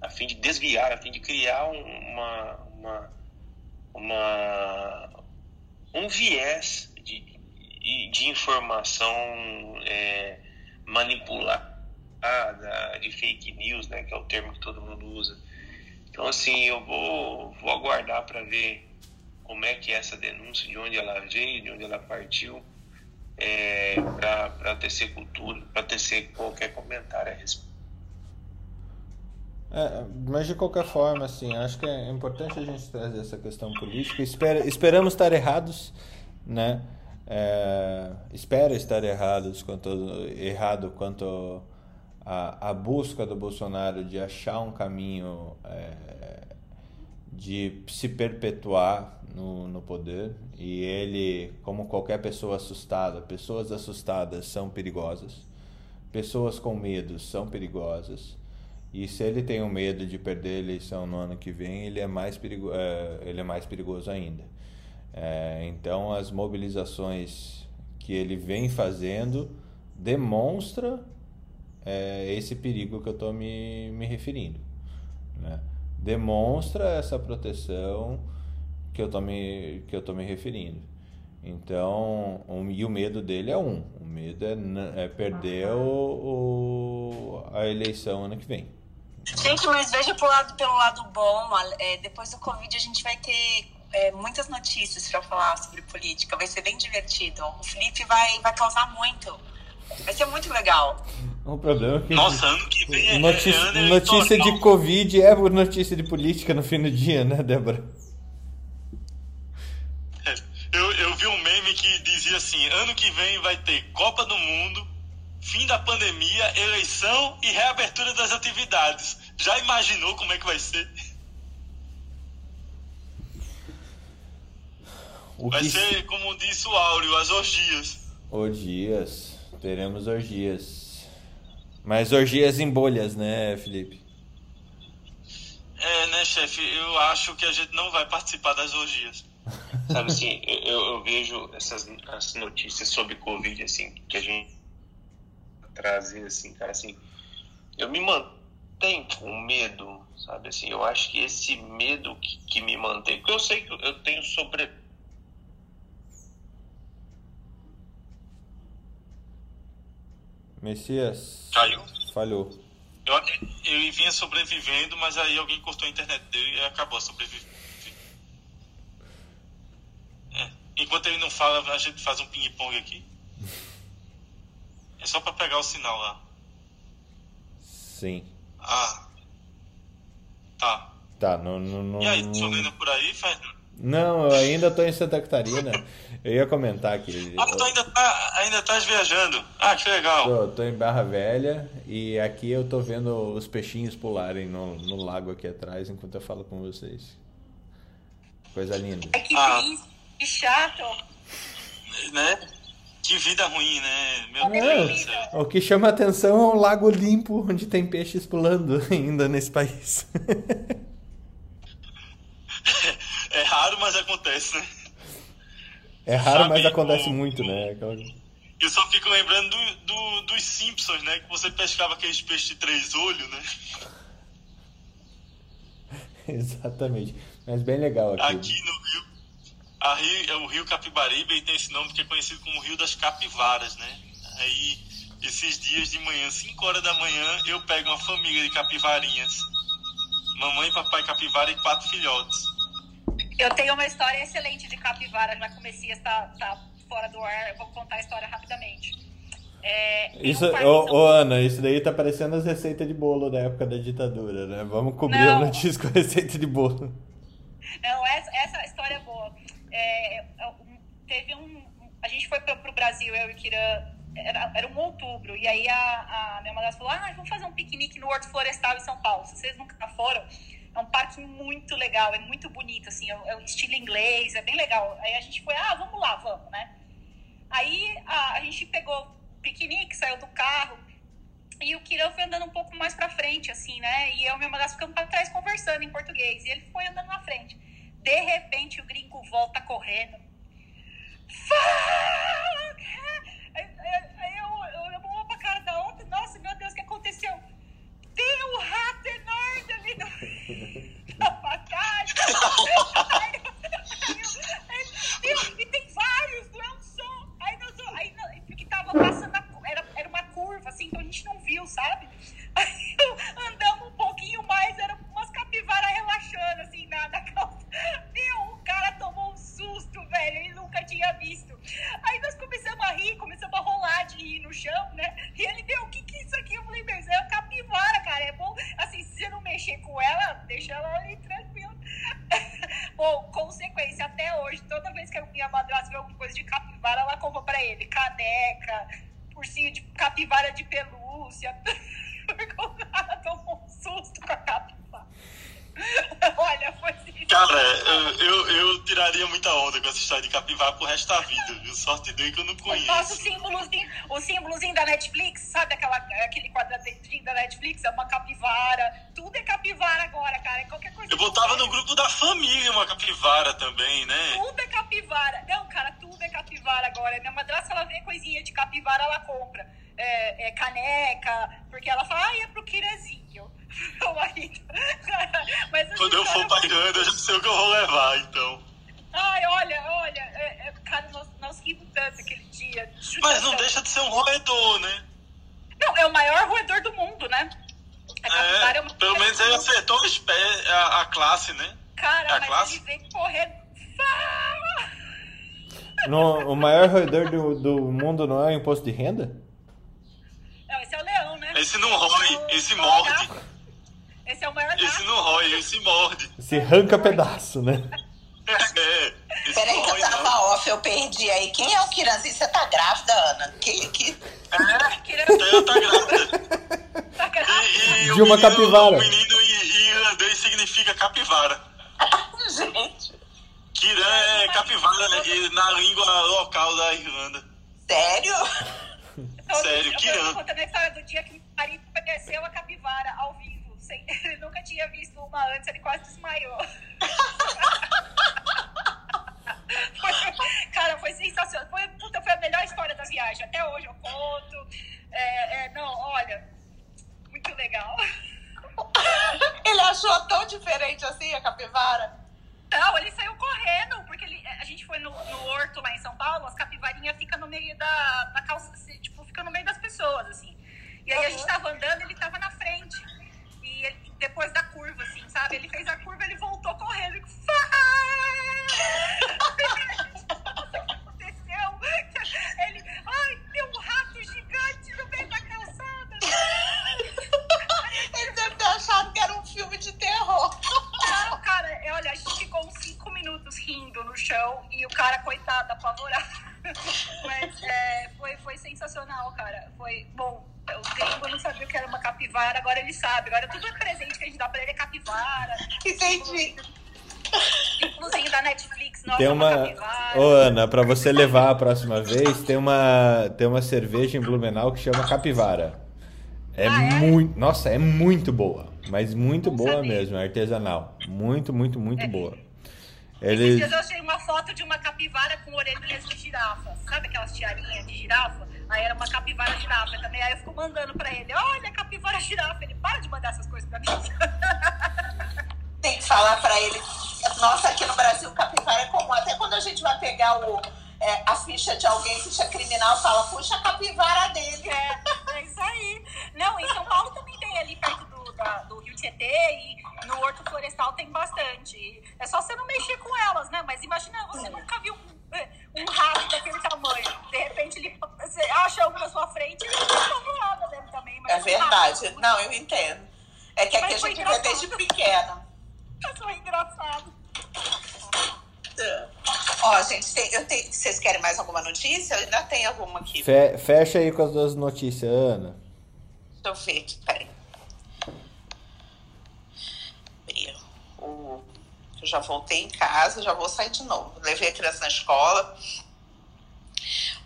a fim de desviar, a fim de criar uma, uma, uma um viés de, de informação é, manipulada, de fake news, né, que é o termo que todo mundo usa. Então, assim, eu vou, vou aguardar para ver como é que é essa denúncia, de onde ela veio, de onde ela partiu, é, para tecer cultura, para tecer qualquer comentário a respeito. É, mas de qualquer forma, assim, acho que é importante a gente trazer essa questão política. Espera, esperamos estar errados, né? É, espero estar errados quanto errado quanto a busca do Bolsonaro de achar um caminho é, de se perpetuar no, no poder e ele, como qualquer pessoa assustada, pessoas assustadas são perigosas, pessoas com medo são perigosas e se ele tem o medo de perder a eleição no ano que vem, ele é mais, perigo, é, ele é mais perigoso ainda. É, então as mobilizações que ele vem fazendo demonstra é, esse perigo que eu estou me, me referindo. Né? Demonstra essa proteção que eu estou me, que eu tô me referindo. Então, um, e o medo dele é um. O medo é, é perder o, o, a eleição ano que vem. Gente, mas veja pelo lado, pelo lado bom. É, depois do Covid a gente vai ter é, muitas notícias para falar sobre política. Vai ser bem divertido. O Felipe vai, vai causar muito. Vai ser muito legal. O problema é que. Nossa, ano que vem é notícia, é ano notícia de Covid é notícia de política no fim do dia, né, Débora? Eu, eu vi um meme que dizia assim: ano que vem vai ter Copa do Mundo, fim da pandemia, eleição e reabertura das atividades. Já imaginou como é que vai ser? O Vai que ser, como disse o Áureo, as orgias. Orgias. Teremos orgias. Mas orgias em bolhas, né, Felipe? É, né, chefe? Eu acho que a gente não vai participar das orgias. Sabe assim, eu, eu vejo essas as notícias sobre Covid, assim, que a gente trazer, assim, cara, assim, eu me mantenho com medo, sabe, assim, eu acho que esse medo que, que me mantém, porque eu sei que eu tenho sobre... Messias. Caiu? Falhou. Eu, ele vinha sobrevivendo, mas aí alguém cortou a internet dele e acabou a sobrevivência. É. Enquanto ele não fala, a gente faz um ping-pong aqui. É só pra pegar o sinal lá. Sim. Ah. Tá. Tá, não. não, não E aí, chovendo por aí, Fernando? Não, eu ainda tô em Santa Catarina. Eu ia comentar aqui. Ah, tu ainda tá, ainda tá viajando. Ah, que legal. Tô, tô em Barra Velha e aqui eu tô vendo os peixinhos pularem no, no lago aqui atrás enquanto eu falo com vocês. Coisa linda. É que Ah. que chato. Né? Que vida ruim, né? Meu. Deus do céu. O que chama atenção é um lago limpo onde tem peixes pulando ainda nesse país. É raro, mas acontece, né? É raro, mas acontece muito, né? Eu só fico lembrando do, do- dos Simpsons, né? Que você pescava aqueles peixes de três olhos, né? Exatamente. Mas bem legal aqui. Aqui no Rio. A Rio, é o Rio Capibaribe tem esse nome que é conhecido como Rio das Capivaras, né? Aí, esses dias de manhã, 5 horas da manhã, eu pego uma família de capivarinhas. Mamãe, papai capivara e quatro filhotes. Eu tenho uma história excelente de capivara, já Messias tá, tá fora do ar, eu vou contar a história rapidamente. É, Isso, ô, São ô, Ana, isso daí tá parecendo as receitas de bolo da época da ditadura, né? Vamos cobrir Não. a notícia com a receita de bolo. Não, essa, essa história é boa. É, é, teve um. A gente foi pro, pro Brasil, eu e o Kiran, era, era um outubro, e aí a, a minha madrasta falou: ah, vamos fazer um piquenique no Horto Florestal em São Paulo. Se vocês nunca foram, é um parque muito legal, é muito bonito, assim, é, é o estilo inglês, é bem legal. Aí a gente foi: ah, vamos lá, vamos, né? Aí a, a gente pegou piquenique, saiu do carro. E o Kiran foi andando um pouco mais pra frente, assim, né? E eu e minha madrasta ficamos pra trás conversando em português. E ele foi andando na frente. De repente, o gringo volta correndo. Fuck! Aí, aí- aí eu, eu, eu uma pra cara da outra. Nossa, meu Deus, o que aconteceu? Tem um rato enorme ali meu, e tem vários, não é um só. Aí, nós, aí porque tava passando, era, era uma curva, assim, então a gente não viu, sabe? Aí andamos um pouquinho mais, era umas capivaras relaxando, assim, na, na calça. Meu, o cara tomou um susto, velho, ele nunca tinha visto. Aí nós começamos a rir, começamos a rolar de rir no chão, né? E ele, meu, o que que é isso aqui? Eu falei, meu, isso é uma capivara, cara, é bom, assim, se você não mexer com ela, deixa ela ali tranquila. Bom, consequência, até hoje, toda vez que a minha madrasta vê alguma coisa de capivara, ela compra pra ele caneca, ursinho de capivara de pelúcia. O cara tomou um susto com a capivara. Olha, foi assim. Cara, eu, eu, eu tiraria muita onda com essa história de capivara pro resto da vida, viu? Sorte dele que eu não O nosso conheço. símbolozinho, o símbolozinho da Netflix, sabe aquela, aquele quadradinho da Netflix? É uma capivara. Tudo é capivara agora, cara. Qualquer coisa. Eu botava no grupo da família uma capivara também, né? Tudo é capivara. Não, cara, capivara agora. Minha madrasta, ela vê coisinha de capivara, ela compra. É, é caneca, porque ela fala, ai, é pro Quirezinho. Meu marido. Mas Quando eu for pra Irlanda, eu já sei o que eu vou levar, então. Ai, olha, olha. é- é- cara, nós, nós rimos tanto aquele dia. Mas não deixa de ser um roedor, né? Não, é o maior roedor do mundo, né? É, É, uma pelo menos ele acertou a, espé- a, a classe, né? Cara, É a mas classe? ele veio correndo. Fala! No- o maior roedor do, do mundo não é o imposto de renda? Não, esse é o leão, né? Esse não rói, O- esse o morde. gato. Esse é o maior Esse não rói, esse morde. Se arranca pedaço, né? É, esse Peraí não que eu tava não. off, eu perdi aí. Quem é o Kiranzi? Você tá grávida, Ana? Que, que... Querendo Ela tá grávida. tá grávida. E, e o De uma menino- capivara. O menino em irlandês significa capivara. Gente, Kiran é capivara e- na língua local da Irlanda. sério? Sério, eu tô ano? contando a história do dia que meu marido conheceu a capivara ao vivo. Sem, ele nunca tinha visto uma antes, ele quase desmaiou. Foi- cara, foi sensacional. Foi, puta, foi a melhor história da viagem. Até hoje eu conto. É, é, não, olha, muito legal. Ele achou tão diferente assim a capivara? Não, ele saiu correndo, porque ele- a gente foi no, no horto lá em São Paulo, as capivarinhas ficam no meio da, da calça, assim, tipo, fica no meio das pessoas, assim. E aí a gente tava andando, ele tava na frente. E ele- depois da curva, assim, sabe? Ele fez a curva, ele voltou correndo. E... Tem uma. Ô, Ana, pra você levar a próxima vez, tem uma, tem uma cerveja em Blumenau que chama Capivara. É Ah, é? muito. Nossa, é muito boa. Mas muito Bom boa saber. mesmo, é artesanal. Muito, muito, muito boa. Esses Eles... dias eu achei uma foto de uma capivara com orelhas de girafa. Sabe aquelas tiarinhas de girafa? Aí era uma capivara girafa também. Aí eu fico mandando pra ele: olha, capivara girafa. Ele para de mandar essas coisas pra mim. Tem que falar pra ele. Nossa, aqui no Brasil, capivara é comum. Até quando a gente vai pegar o, é, a ficha de alguém, ficha criminal, fala, puxa a capivara dele. É, é isso aí. Não, em São Paulo também tem ali perto do, da- do Rio Tietê e no Horto Florestal tem bastante. É só você não mexer com elas, né? Mas imagina, você nunca viu um, um rato daquele tamanho. De repente ele, você acha um na sua frente e ele fica voando dentro também. Mas É um verdade. rato, Não, eu entendo. É que aqui a gente vê desde pequena. É só engraçado. Ó, gente, tem, eu tenho, vocês querem mais alguma notícia? Eu ainda tenho alguma aqui. Fe- Fecha aí com as duas notícias, Ana. Deixa eu ver aqui, peraí. Eu já voltei em casa, já vou sair de novo. Levei a criança na escola.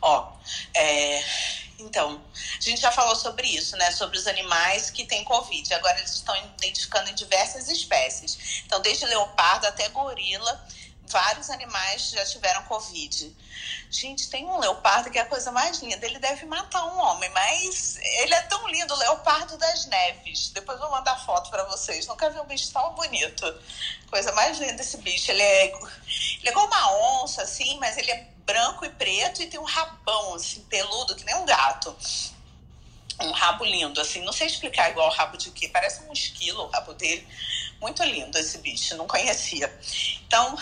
Ó, é, então, a gente já falou sobre isso, né? Sobre os animais que têm Covid. Agora eles estão identificando em diversas espécies. Então, desde leopardo até gorila, vários animais já tiveram Covid. Gente, tem um leopardo que é a coisa mais linda. Ele deve matar um homem, mas ele é tão lindo, o leopardo das neves. Depois vou mandar foto pra vocês. Nunca vi um bicho tão bonito. Coisa mais linda esse bicho. Ele é, ele é igual uma onça, assim, mas ele é branco e preto e tem um rabão, assim, peludo, que nem um gato. Um rabo lindo, assim. Não sei explicar igual o rabo de quê. Parece um esquilo o rabo dele. Muito lindo esse bicho. Não conhecia. Então,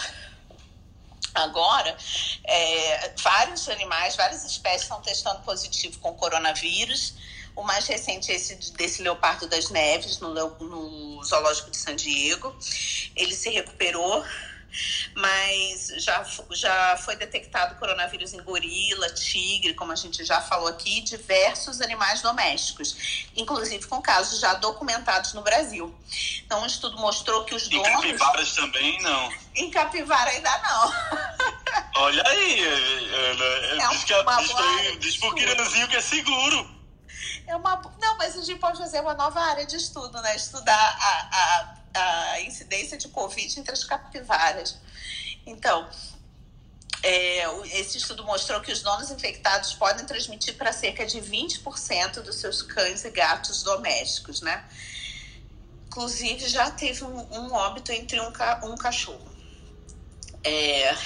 Agora, é, vários animais, várias espécies estão testando positivo com coronavírus. O mais recente é esse de- desse leopardo das neves, no, no zoológico de San Diego. Ele se recuperou, mas já, já foi detectado coronavírus em gorila, tigre, como a gente já falou aqui, diversos animais domésticos, inclusive com casos já documentados no Brasil. Então, um estudo mostrou que os donos. capivaras também, não. Em capivara ainda não. Olha aí, Ana. É diz, que a, uma diz, pra- área de diz pro que é seguro. É uma... Não, mas a gente pode fazer uma nova área de estudo, né? Estudar a, a, a incidência de Covid entre as capivaras. Então, é, esse estudo mostrou que os donos infectados podem transmitir para cerca de 20% dos seus cães e gatos domésticos, né? Inclusive, já teve um, um óbito entre um, ca- um cachorro. É,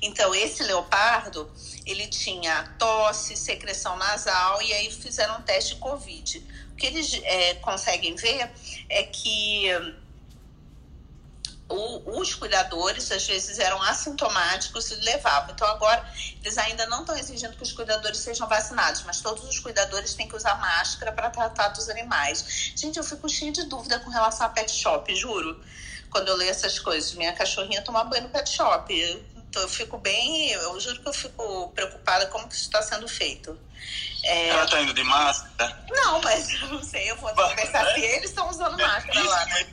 então, esse leopardo, ele tinha tosse, secreção nasal e aí fizeram um teste de Covid. Que eles é, conseguem ver é que o- os cuidadores às vezes eram assintomáticos e levavam. Então agora eles ainda não estão exigindo que os cuidadores sejam vacinados, mas todos os cuidadores têm que usar máscara para tratar dos animais. Gente, eu fico cheia de dúvida com relação a pet shop, juro. Quando eu leio essas coisas, minha cachorrinha toma banho no pet shop. Então eu fico bem, eu juro que eu fico preocupada como que isso está sendo feito. É, Ela tá indo de máscara. não, mas eu não sei, eu vou conversar se eles estão usando máscara lá. né?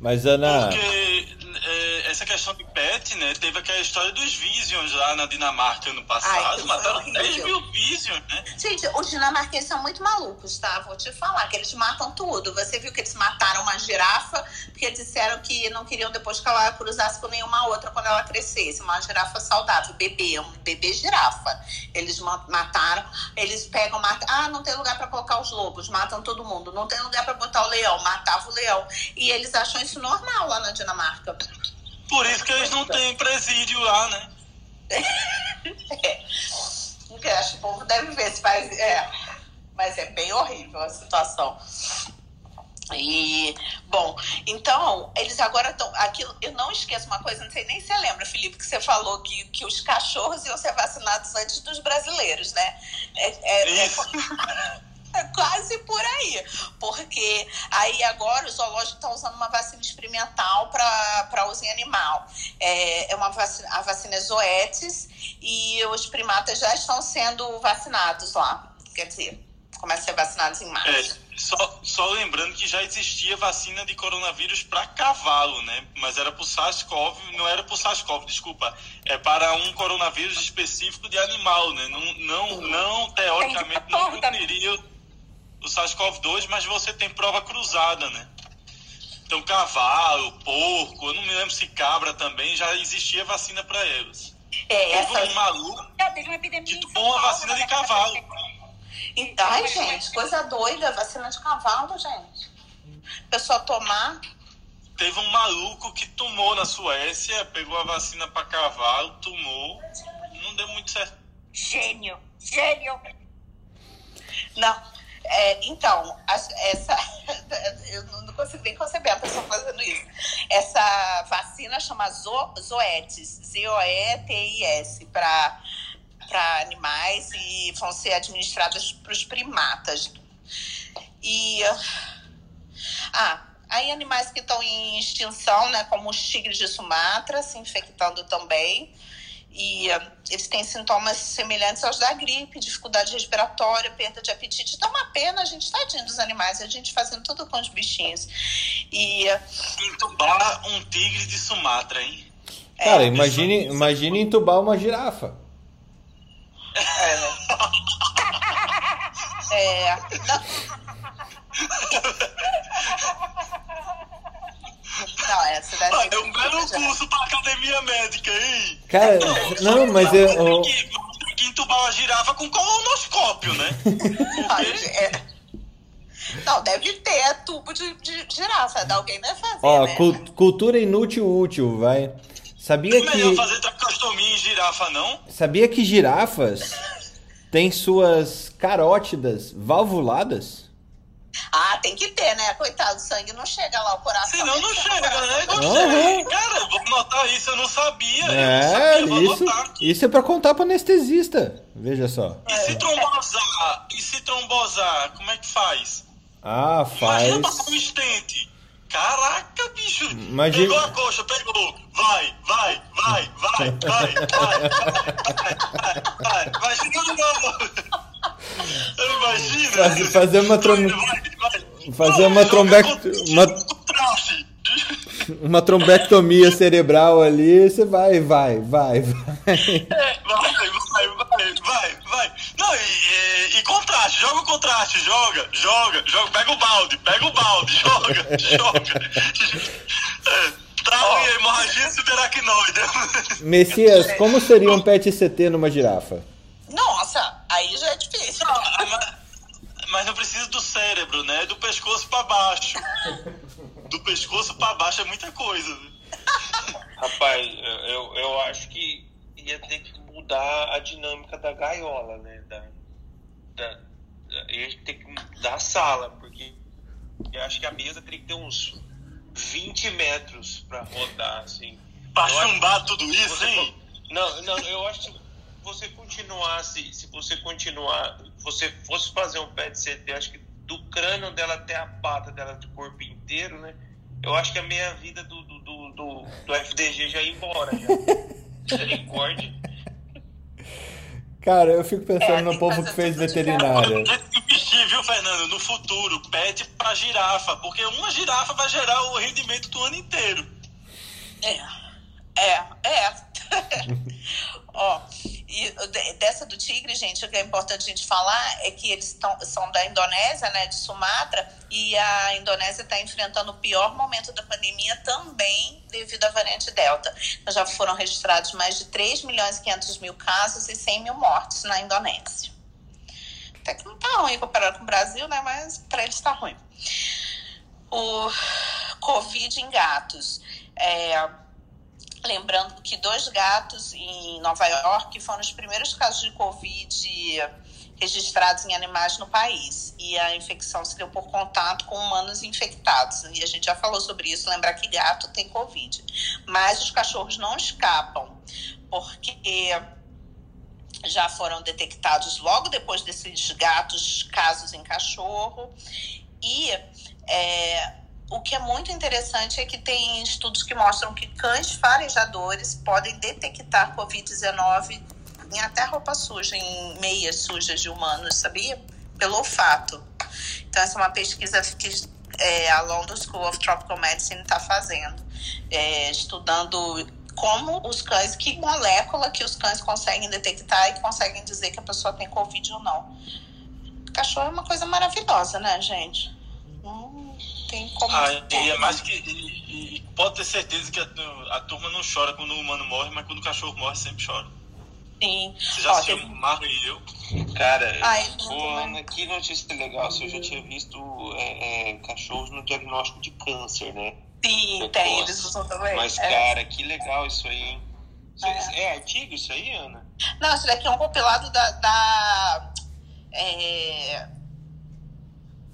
Mas, Ana, Porque é, essa questão de pet, né? Teve aquela história dos Visions lá na Dinamarca ano Ai, passado. que mataram horrível. 10 mil Visions, né? Gente, os dinamarqueses são muito malucos, tá? Vou te falar que eles matam tudo. Você viu que eles mataram uma girafa porque disseram que não queriam depois que ela cruzasse com nenhuma outra quando ela crescesse. Uma girafa saudável, bebê, um bebê girafa. Eles ma- mataram, eles pegam, matam. Ah, não tem lugar pra colocar os lobos, matam todo mundo. Não tem lugar pra botar o leão, matava o leão. E eles acham isso normal lá na Dinamarca. Por isso que eles não têm presídio lá, né? Porque acho que o povo deve ver se faz. É, mas é bem horrível a situação. E, bom, então, eles agora estão. Aquilo, eu não esqueço uma coisa, não sei nem se você lembra, Felipe, que você falou que, que os cachorros iam ser vacinados antes dos brasileiros, né? É, é- é- Isso. é quase por aí. Porque aí agora o zoológico está usando uma vacina experimental para uso em animal. É, é uma vacina, a vacina é Zoetis e os primatas já estão sendo vacinados lá. Quer dizer, começam a ser vacinados em É, março. só, só lembrando que já existia vacina de coronavírus para cavalo, né? Mas era para o SARS-CoV, não era para o SARS-CoV, desculpa. É para um coronavírus específico de animal, né? Não, não, não teoricamente, não conteria o SARS-CoV-2, mas você tem prova cruzada, né? Então, cavalo, porco, eu não me lembro se cabra também, já existia vacina para eles. É, Teve essa... um maluco teve uma epidemia que tomou uma Paulo, vacina na de cavalo. 70. Então, ai, gente, coisa doida, vacina de cavalo, gente. Pessoa tomar. Teve um maluco que tomou na Suécia, pegou a vacina para cavalo, tomou, não deu muito certo. Gênio, gênio. Não. É, então, essa. Eu não consigo nem conceber a pessoa fazendo isso. Essa vacina chama Zo, Zoetis, Z-O-E-T-I-S, para animais e vão ser administradas para os primatas. E. Ah, aí animais que estão em extinção, né, como os tigres de Sumatra, se infectando também. E ah, eles têm sintomas semelhantes aos da gripe, dificuldade respiratória, perda de apetite. Dá uma pena, a gente, tadinho dos animais, a gente fazendo tudo com os bichinhos. E ah, Entubar um tigre de Sumatra, hein? Cara, imagine, imagine entubar uma girafa. é, não, não, essa deve Ah, é um belo curso para academia médica, hein? Cara, não, mas eu. Tem que, tem que entubar uma girafa com colonoscópio, né? É. Não, deve ter tubo de, de girafa, alguém deve fazer, Ó, né? cul- cultura inútil útil, vai. Sabia Não é melhor que, fazer tracostomia em girafa, não? sabia que girafas têm suas carótidas valvuladas? Ah, tem que ter, né? Coitado, o sangue não chega lá, o coração. Senão não chega, né? Aham. Gostei. Cara, vou anotar isso, eu não sabia. eu não É, sabia, isso, isso é pra contar pro anestesista. Veja só. E se trombosar? E se trombosar? Como é que faz? Ah, Imagina faz. passar um estente. Caraca, bicho. Imagina- Pegou a coxa, pegou. Vai, vai, vai, vai, vai, vai, vai, vai, vai. Imagina não. Imagina. Faz- fazer uma trom- Vai, vai. fazer uma com- uma- com traste. Uma trombectomia cerebral ali, você vai, vai, vai, vai. Vai, vai, vai, vai, vai. Não, e, e, e contraste, joga o contraste, joga, joga, joga, pega o balde, pega o balde, joga, joga. É, Trava e hemorragia subaracnoide. Messias, como seria um PET-CT numa girafa? Nossa, aí já é difícil. Ah, mas- Mas não precisa do cérebro, né? Do pescoço pra baixo. Do pescoço pra baixo é muita coisa. Rapaz, eu, eu, acho que ia ter que mudar a dinâmica da gaiola, né? Da, da, ia ter que mudar a sala, porque eu acho que a mesa teria que ter uns 20 metros pra rodar, assim. Pra Eu acho chumbar que tudo isso, hein? Não, não, eu acho que você continuasse, se você continuar, você fosse fazer um PET-CT, eu acho que do crânio dela até a pata dela, do corpo inteiro, né? Eu acho que a meia vida do, do, do, do, do FDG já ia embora, já. Misericórdia. Cara, eu fico pensando É, no povo que fez de veterinária. Investir, viu, Fernando? No futuro, pet pra girafa, porque uma girafa vai gerar o rendimento do ano inteiro. É, é, é. Ó, e de- dessa do tigre, gente, o que é importante a gente falar é que eles tão, são da Indonésia, né, de Sumatra, e a Indonésia está enfrentando o pior momento da pandemia também devido à variante Delta. Então, já foram registrados mais de 3 milhões e 500 mil casos e 100 mil mortes na Indonésia. Até que não tá ruim comparado com o Brasil, né, mas para eles está ruim. O Covid em gatos. É, Lembrando que dois gatos em Nova York foram os primeiros casos de Covid registrados em animais no país. E a infecção se deu por contato com humanos infectados. E a gente já falou sobre isso, lembrar que gato tem Covid. Mas os cachorros não escapam, porque já foram detectados logo depois desses gatos casos em cachorro. E é, o que é muito interessante é que tem estudos que mostram que cães farejadores podem detectar Covid-19 em até roupa suja, em meias sujas de humanos, sabia? Pelo olfato. Então, essa é uma pesquisa que é, a London School of Tropical Medicine está fazendo, é, estudando como os cães, que molécula que os cães conseguem detectar e conseguem dizer que a pessoa tem Covid ou não. Cachorro é uma coisa maravilhosa, né, gente? Tem como. Ah, e é mais que. E, e pode ter certeza que a, a, turma não chora quando o humano morre, mas quando o cachorro morre sempre chora. Sim. Você já assistiu teve... Marlon e eu? Cara, Ai, pô, Ana, que notícia legal. Você já tinha visto é, é, cachorros no diagnóstico de câncer, né? Sim, tem, eles usam também. Mas, é. cara, que legal isso aí. É. é artigo isso aí, Ana? Não, isso daqui é um compilado da. da é,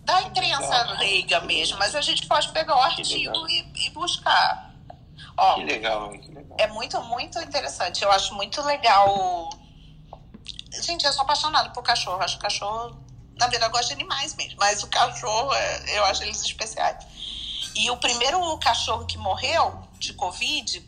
da imprensa leiga mesmo, mas a gente pode pegar o artigo e, e, buscar. Ó, que legal, que legal. É muito, muito interessante. Eu acho muito legal. Gente, eu sou apaixonada por cachorro. Acho que cachorro, na verdade, eu gosto de animais mesmo, mas o cachorro, é, eu acho eles especiais. E o primeiro cachorro que morreu de Covid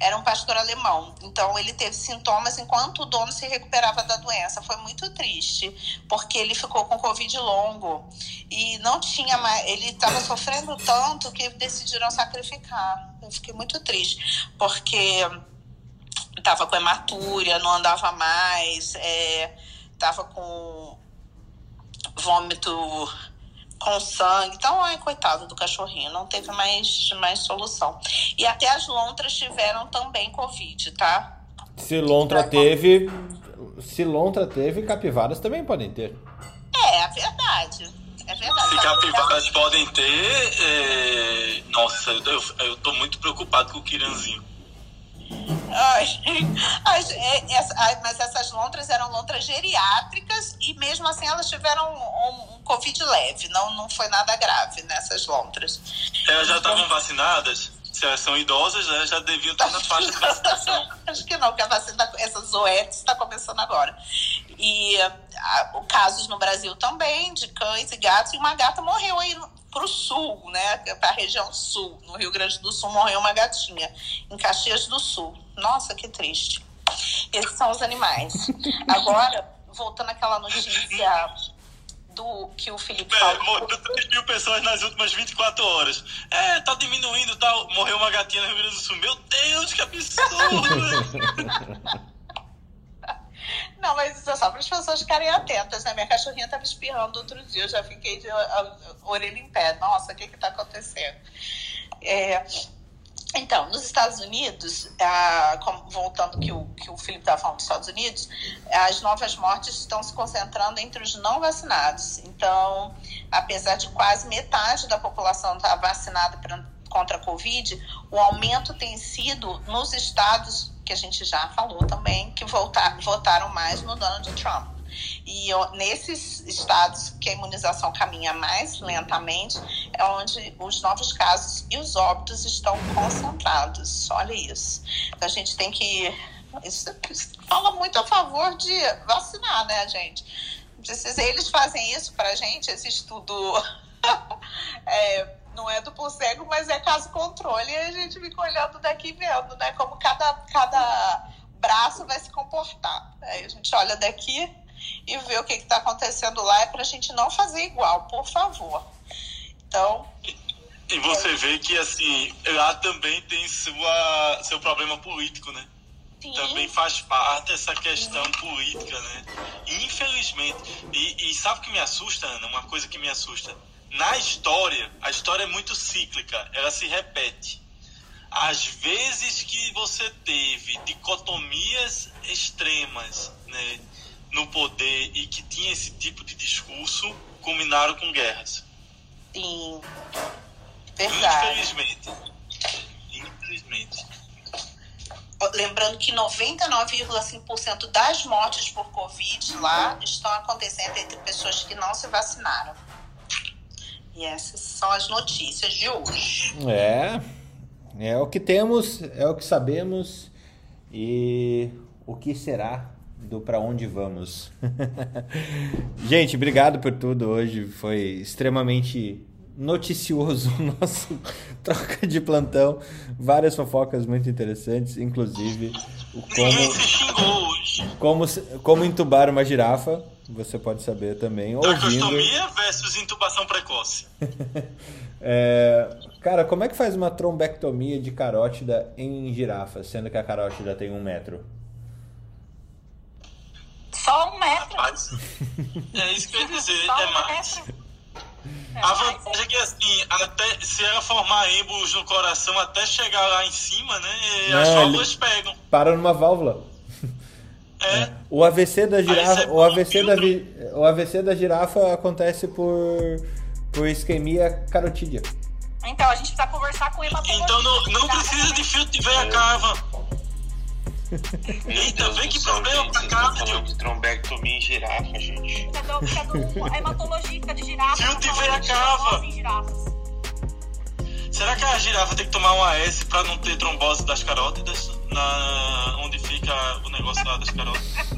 era um pastor alemão. Então, ele teve sintomas enquanto o dono se recuperava da doença. Foi muito triste, porque ele ficou com Covid longo e não tinha mais. Ele estava sofrendo tanto que decidiram sacrificar. Eu fiquei muito triste, porque estava com hematúria, não andava mais, estava é, com vômito com sangue. Então, ai, coitado do cachorrinho, não teve mais, mais solução. E até as lontras tiveram também Covid, tá? Se lontra então, teve, se lontra teve, capivaras também podem ter. É, é verdade. É verdade. Se capivaras podem ter, é... nossa, eu, eu tô muito preocupado com o Kiranzinho. É, essa, mas essas lontras eram lontras geriátricas e mesmo assim elas tiveram um, um, Covid leve, não, não foi nada grave nessas lontras. Elas já estavam vacinadas? Se elas são idosas, elas já deviam estar na faixa de vacinação. Acho que não, porque a vacina, essa Zoetis está começando agora. E a, casos no Brasil também, de cães e gatos, e uma gata morreu aí para o sul, né, para a região sul. No Rio Grande do Sul morreu uma gatinha, em Caxias do Sul. Nossa, que triste. Esses são os animais. Agora, voltando àquela notícia do que o Felipe é, falou. Morreu 3 mil pessoas nas últimas 24 horas. É, tá diminuindo, tá? Morreu uma gatinha no Rio Grande do Sul. Meu Deus, que absurdo! Não, mas isso é só para as pessoas ficarem atentas, né? Minha cachorrinha estava espirrando outro dia, eu já fiquei de orelha em pé. Nossa, o que está acontecendo? É, então, nos Estados Unidos, ah, voltando que o que o Felipe estava falando dos Estados Unidos, as novas mortes estão se concentrando entre os não vacinados. Então, apesar de quase metade da população estar tá vacinada pra, contra a Covid, o aumento tem sido nos estados que a gente já falou também, que votar, votaram mais no Donald Trump. E nesses estados que a imunização caminha mais lentamente, é onde os novos casos e os óbitos estão concentrados. Olha isso. Então a gente tem que. Isso, fala muito a favor de vacinar, né, gente? Eles fazem isso pra gente, esse estudo. é, não é duplo cego, mas é caso controle. E a gente fica olhando daqui vendo, né? Como cada, cada braço vai se comportar. Aí a gente olha daqui e vê o que está acontecendo lá. É para a gente não fazer igual, por favor. Então. E você é... vê que, assim, lá também tem sua, seu problema político, né? Sim. Também faz parte essa questão Sim. política, né? Infelizmente. E, e sabe o que me assusta, Ana? Uma coisa que me assusta na história, a história é muito cíclica, ela se repete. Às vezes que você teve dicotomias extremas né, no poder e que tinha esse tipo de discurso, culminaram com guerras. Sim. Verdade. Infelizmente. Infelizmente. Lembrando que 99,5% das mortes por Covid lá estão acontecendo entre pessoas que não se vacinaram. E essas são as notícias de hoje. É, é o que temos, é o que sabemos e o que será do para onde vamos. Gente, obrigado por tudo hoje. Foi extremamente noticioso o nosso troca de plantão. Várias fofocas muito interessantes, inclusive o como, como, como entubar uma girafa. Você pode saber também. Tracostomia versus intubação precoce. é, cara, como é que faz uma trombectomia de carótida em girafa, sendo que a carótida tem um metro? Só um metro. Rapaz, é isso que eu ia dizer. Só é um mais. Metro. A vantagem é que assim, até, se ela formar êmbolos no coração até chegar lá em cima, né? Não, as ele- válvulas pegam. Para numa válvula. É. O AVC da girafa, o AVC da, vi- o AVC da girafa acontece por por isquemia carotídea. Então, a gente precisa conversar com o hematologista. Então não, não tá? precisa de filtro de veia cava. Meu Eita, vê que céu, problema pra cá, estão falando de trombectomia em girafa, gente. Precisa do hematologista de girafa. Filtro de veia cava. trombose em girafas. Será que a girafa tem que tomar um AS pra não ter trombose das carótidas? Na, onde fica o negócio lá das carótidas?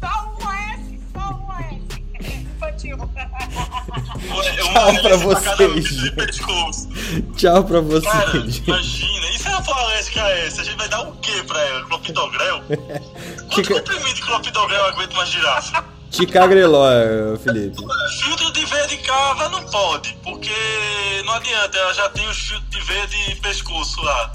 Só um S, só um S. Infantil. Uma Tchau pra vocês, de gente. pescoço. Tchau pra você, Cara, gente. imagina. E se ela for alérgica a essa? A gente vai dar o quê pra ela? Clopidogrel? Quanto Tica- comprimido de clopidogrel aguenta uma girafa? Ticagreló, Felipe. Filtro de veia de cava não pode, porque não adianta, ela já tem os filtros de veia de pescoço lá.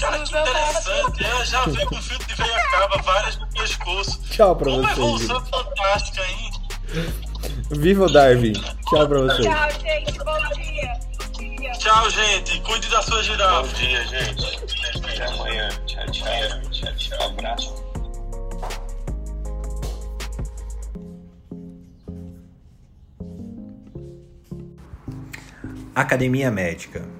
Cara, Jesus, que eu tava... interessante, ela já veio com filtro de veia cava, várias no pescoço. Tchau pra Uma vocês. evolução fantástica, hein? Viva o Darwin. Tchau pra vocês. Tchau, gente. Bom dia. Bom dia. Tchau, gente. Cuide da sua Bom girafa. dia, gente. Até amanhã. Tchau, tchau. tchau, tchau. Abraço. Academia Médica.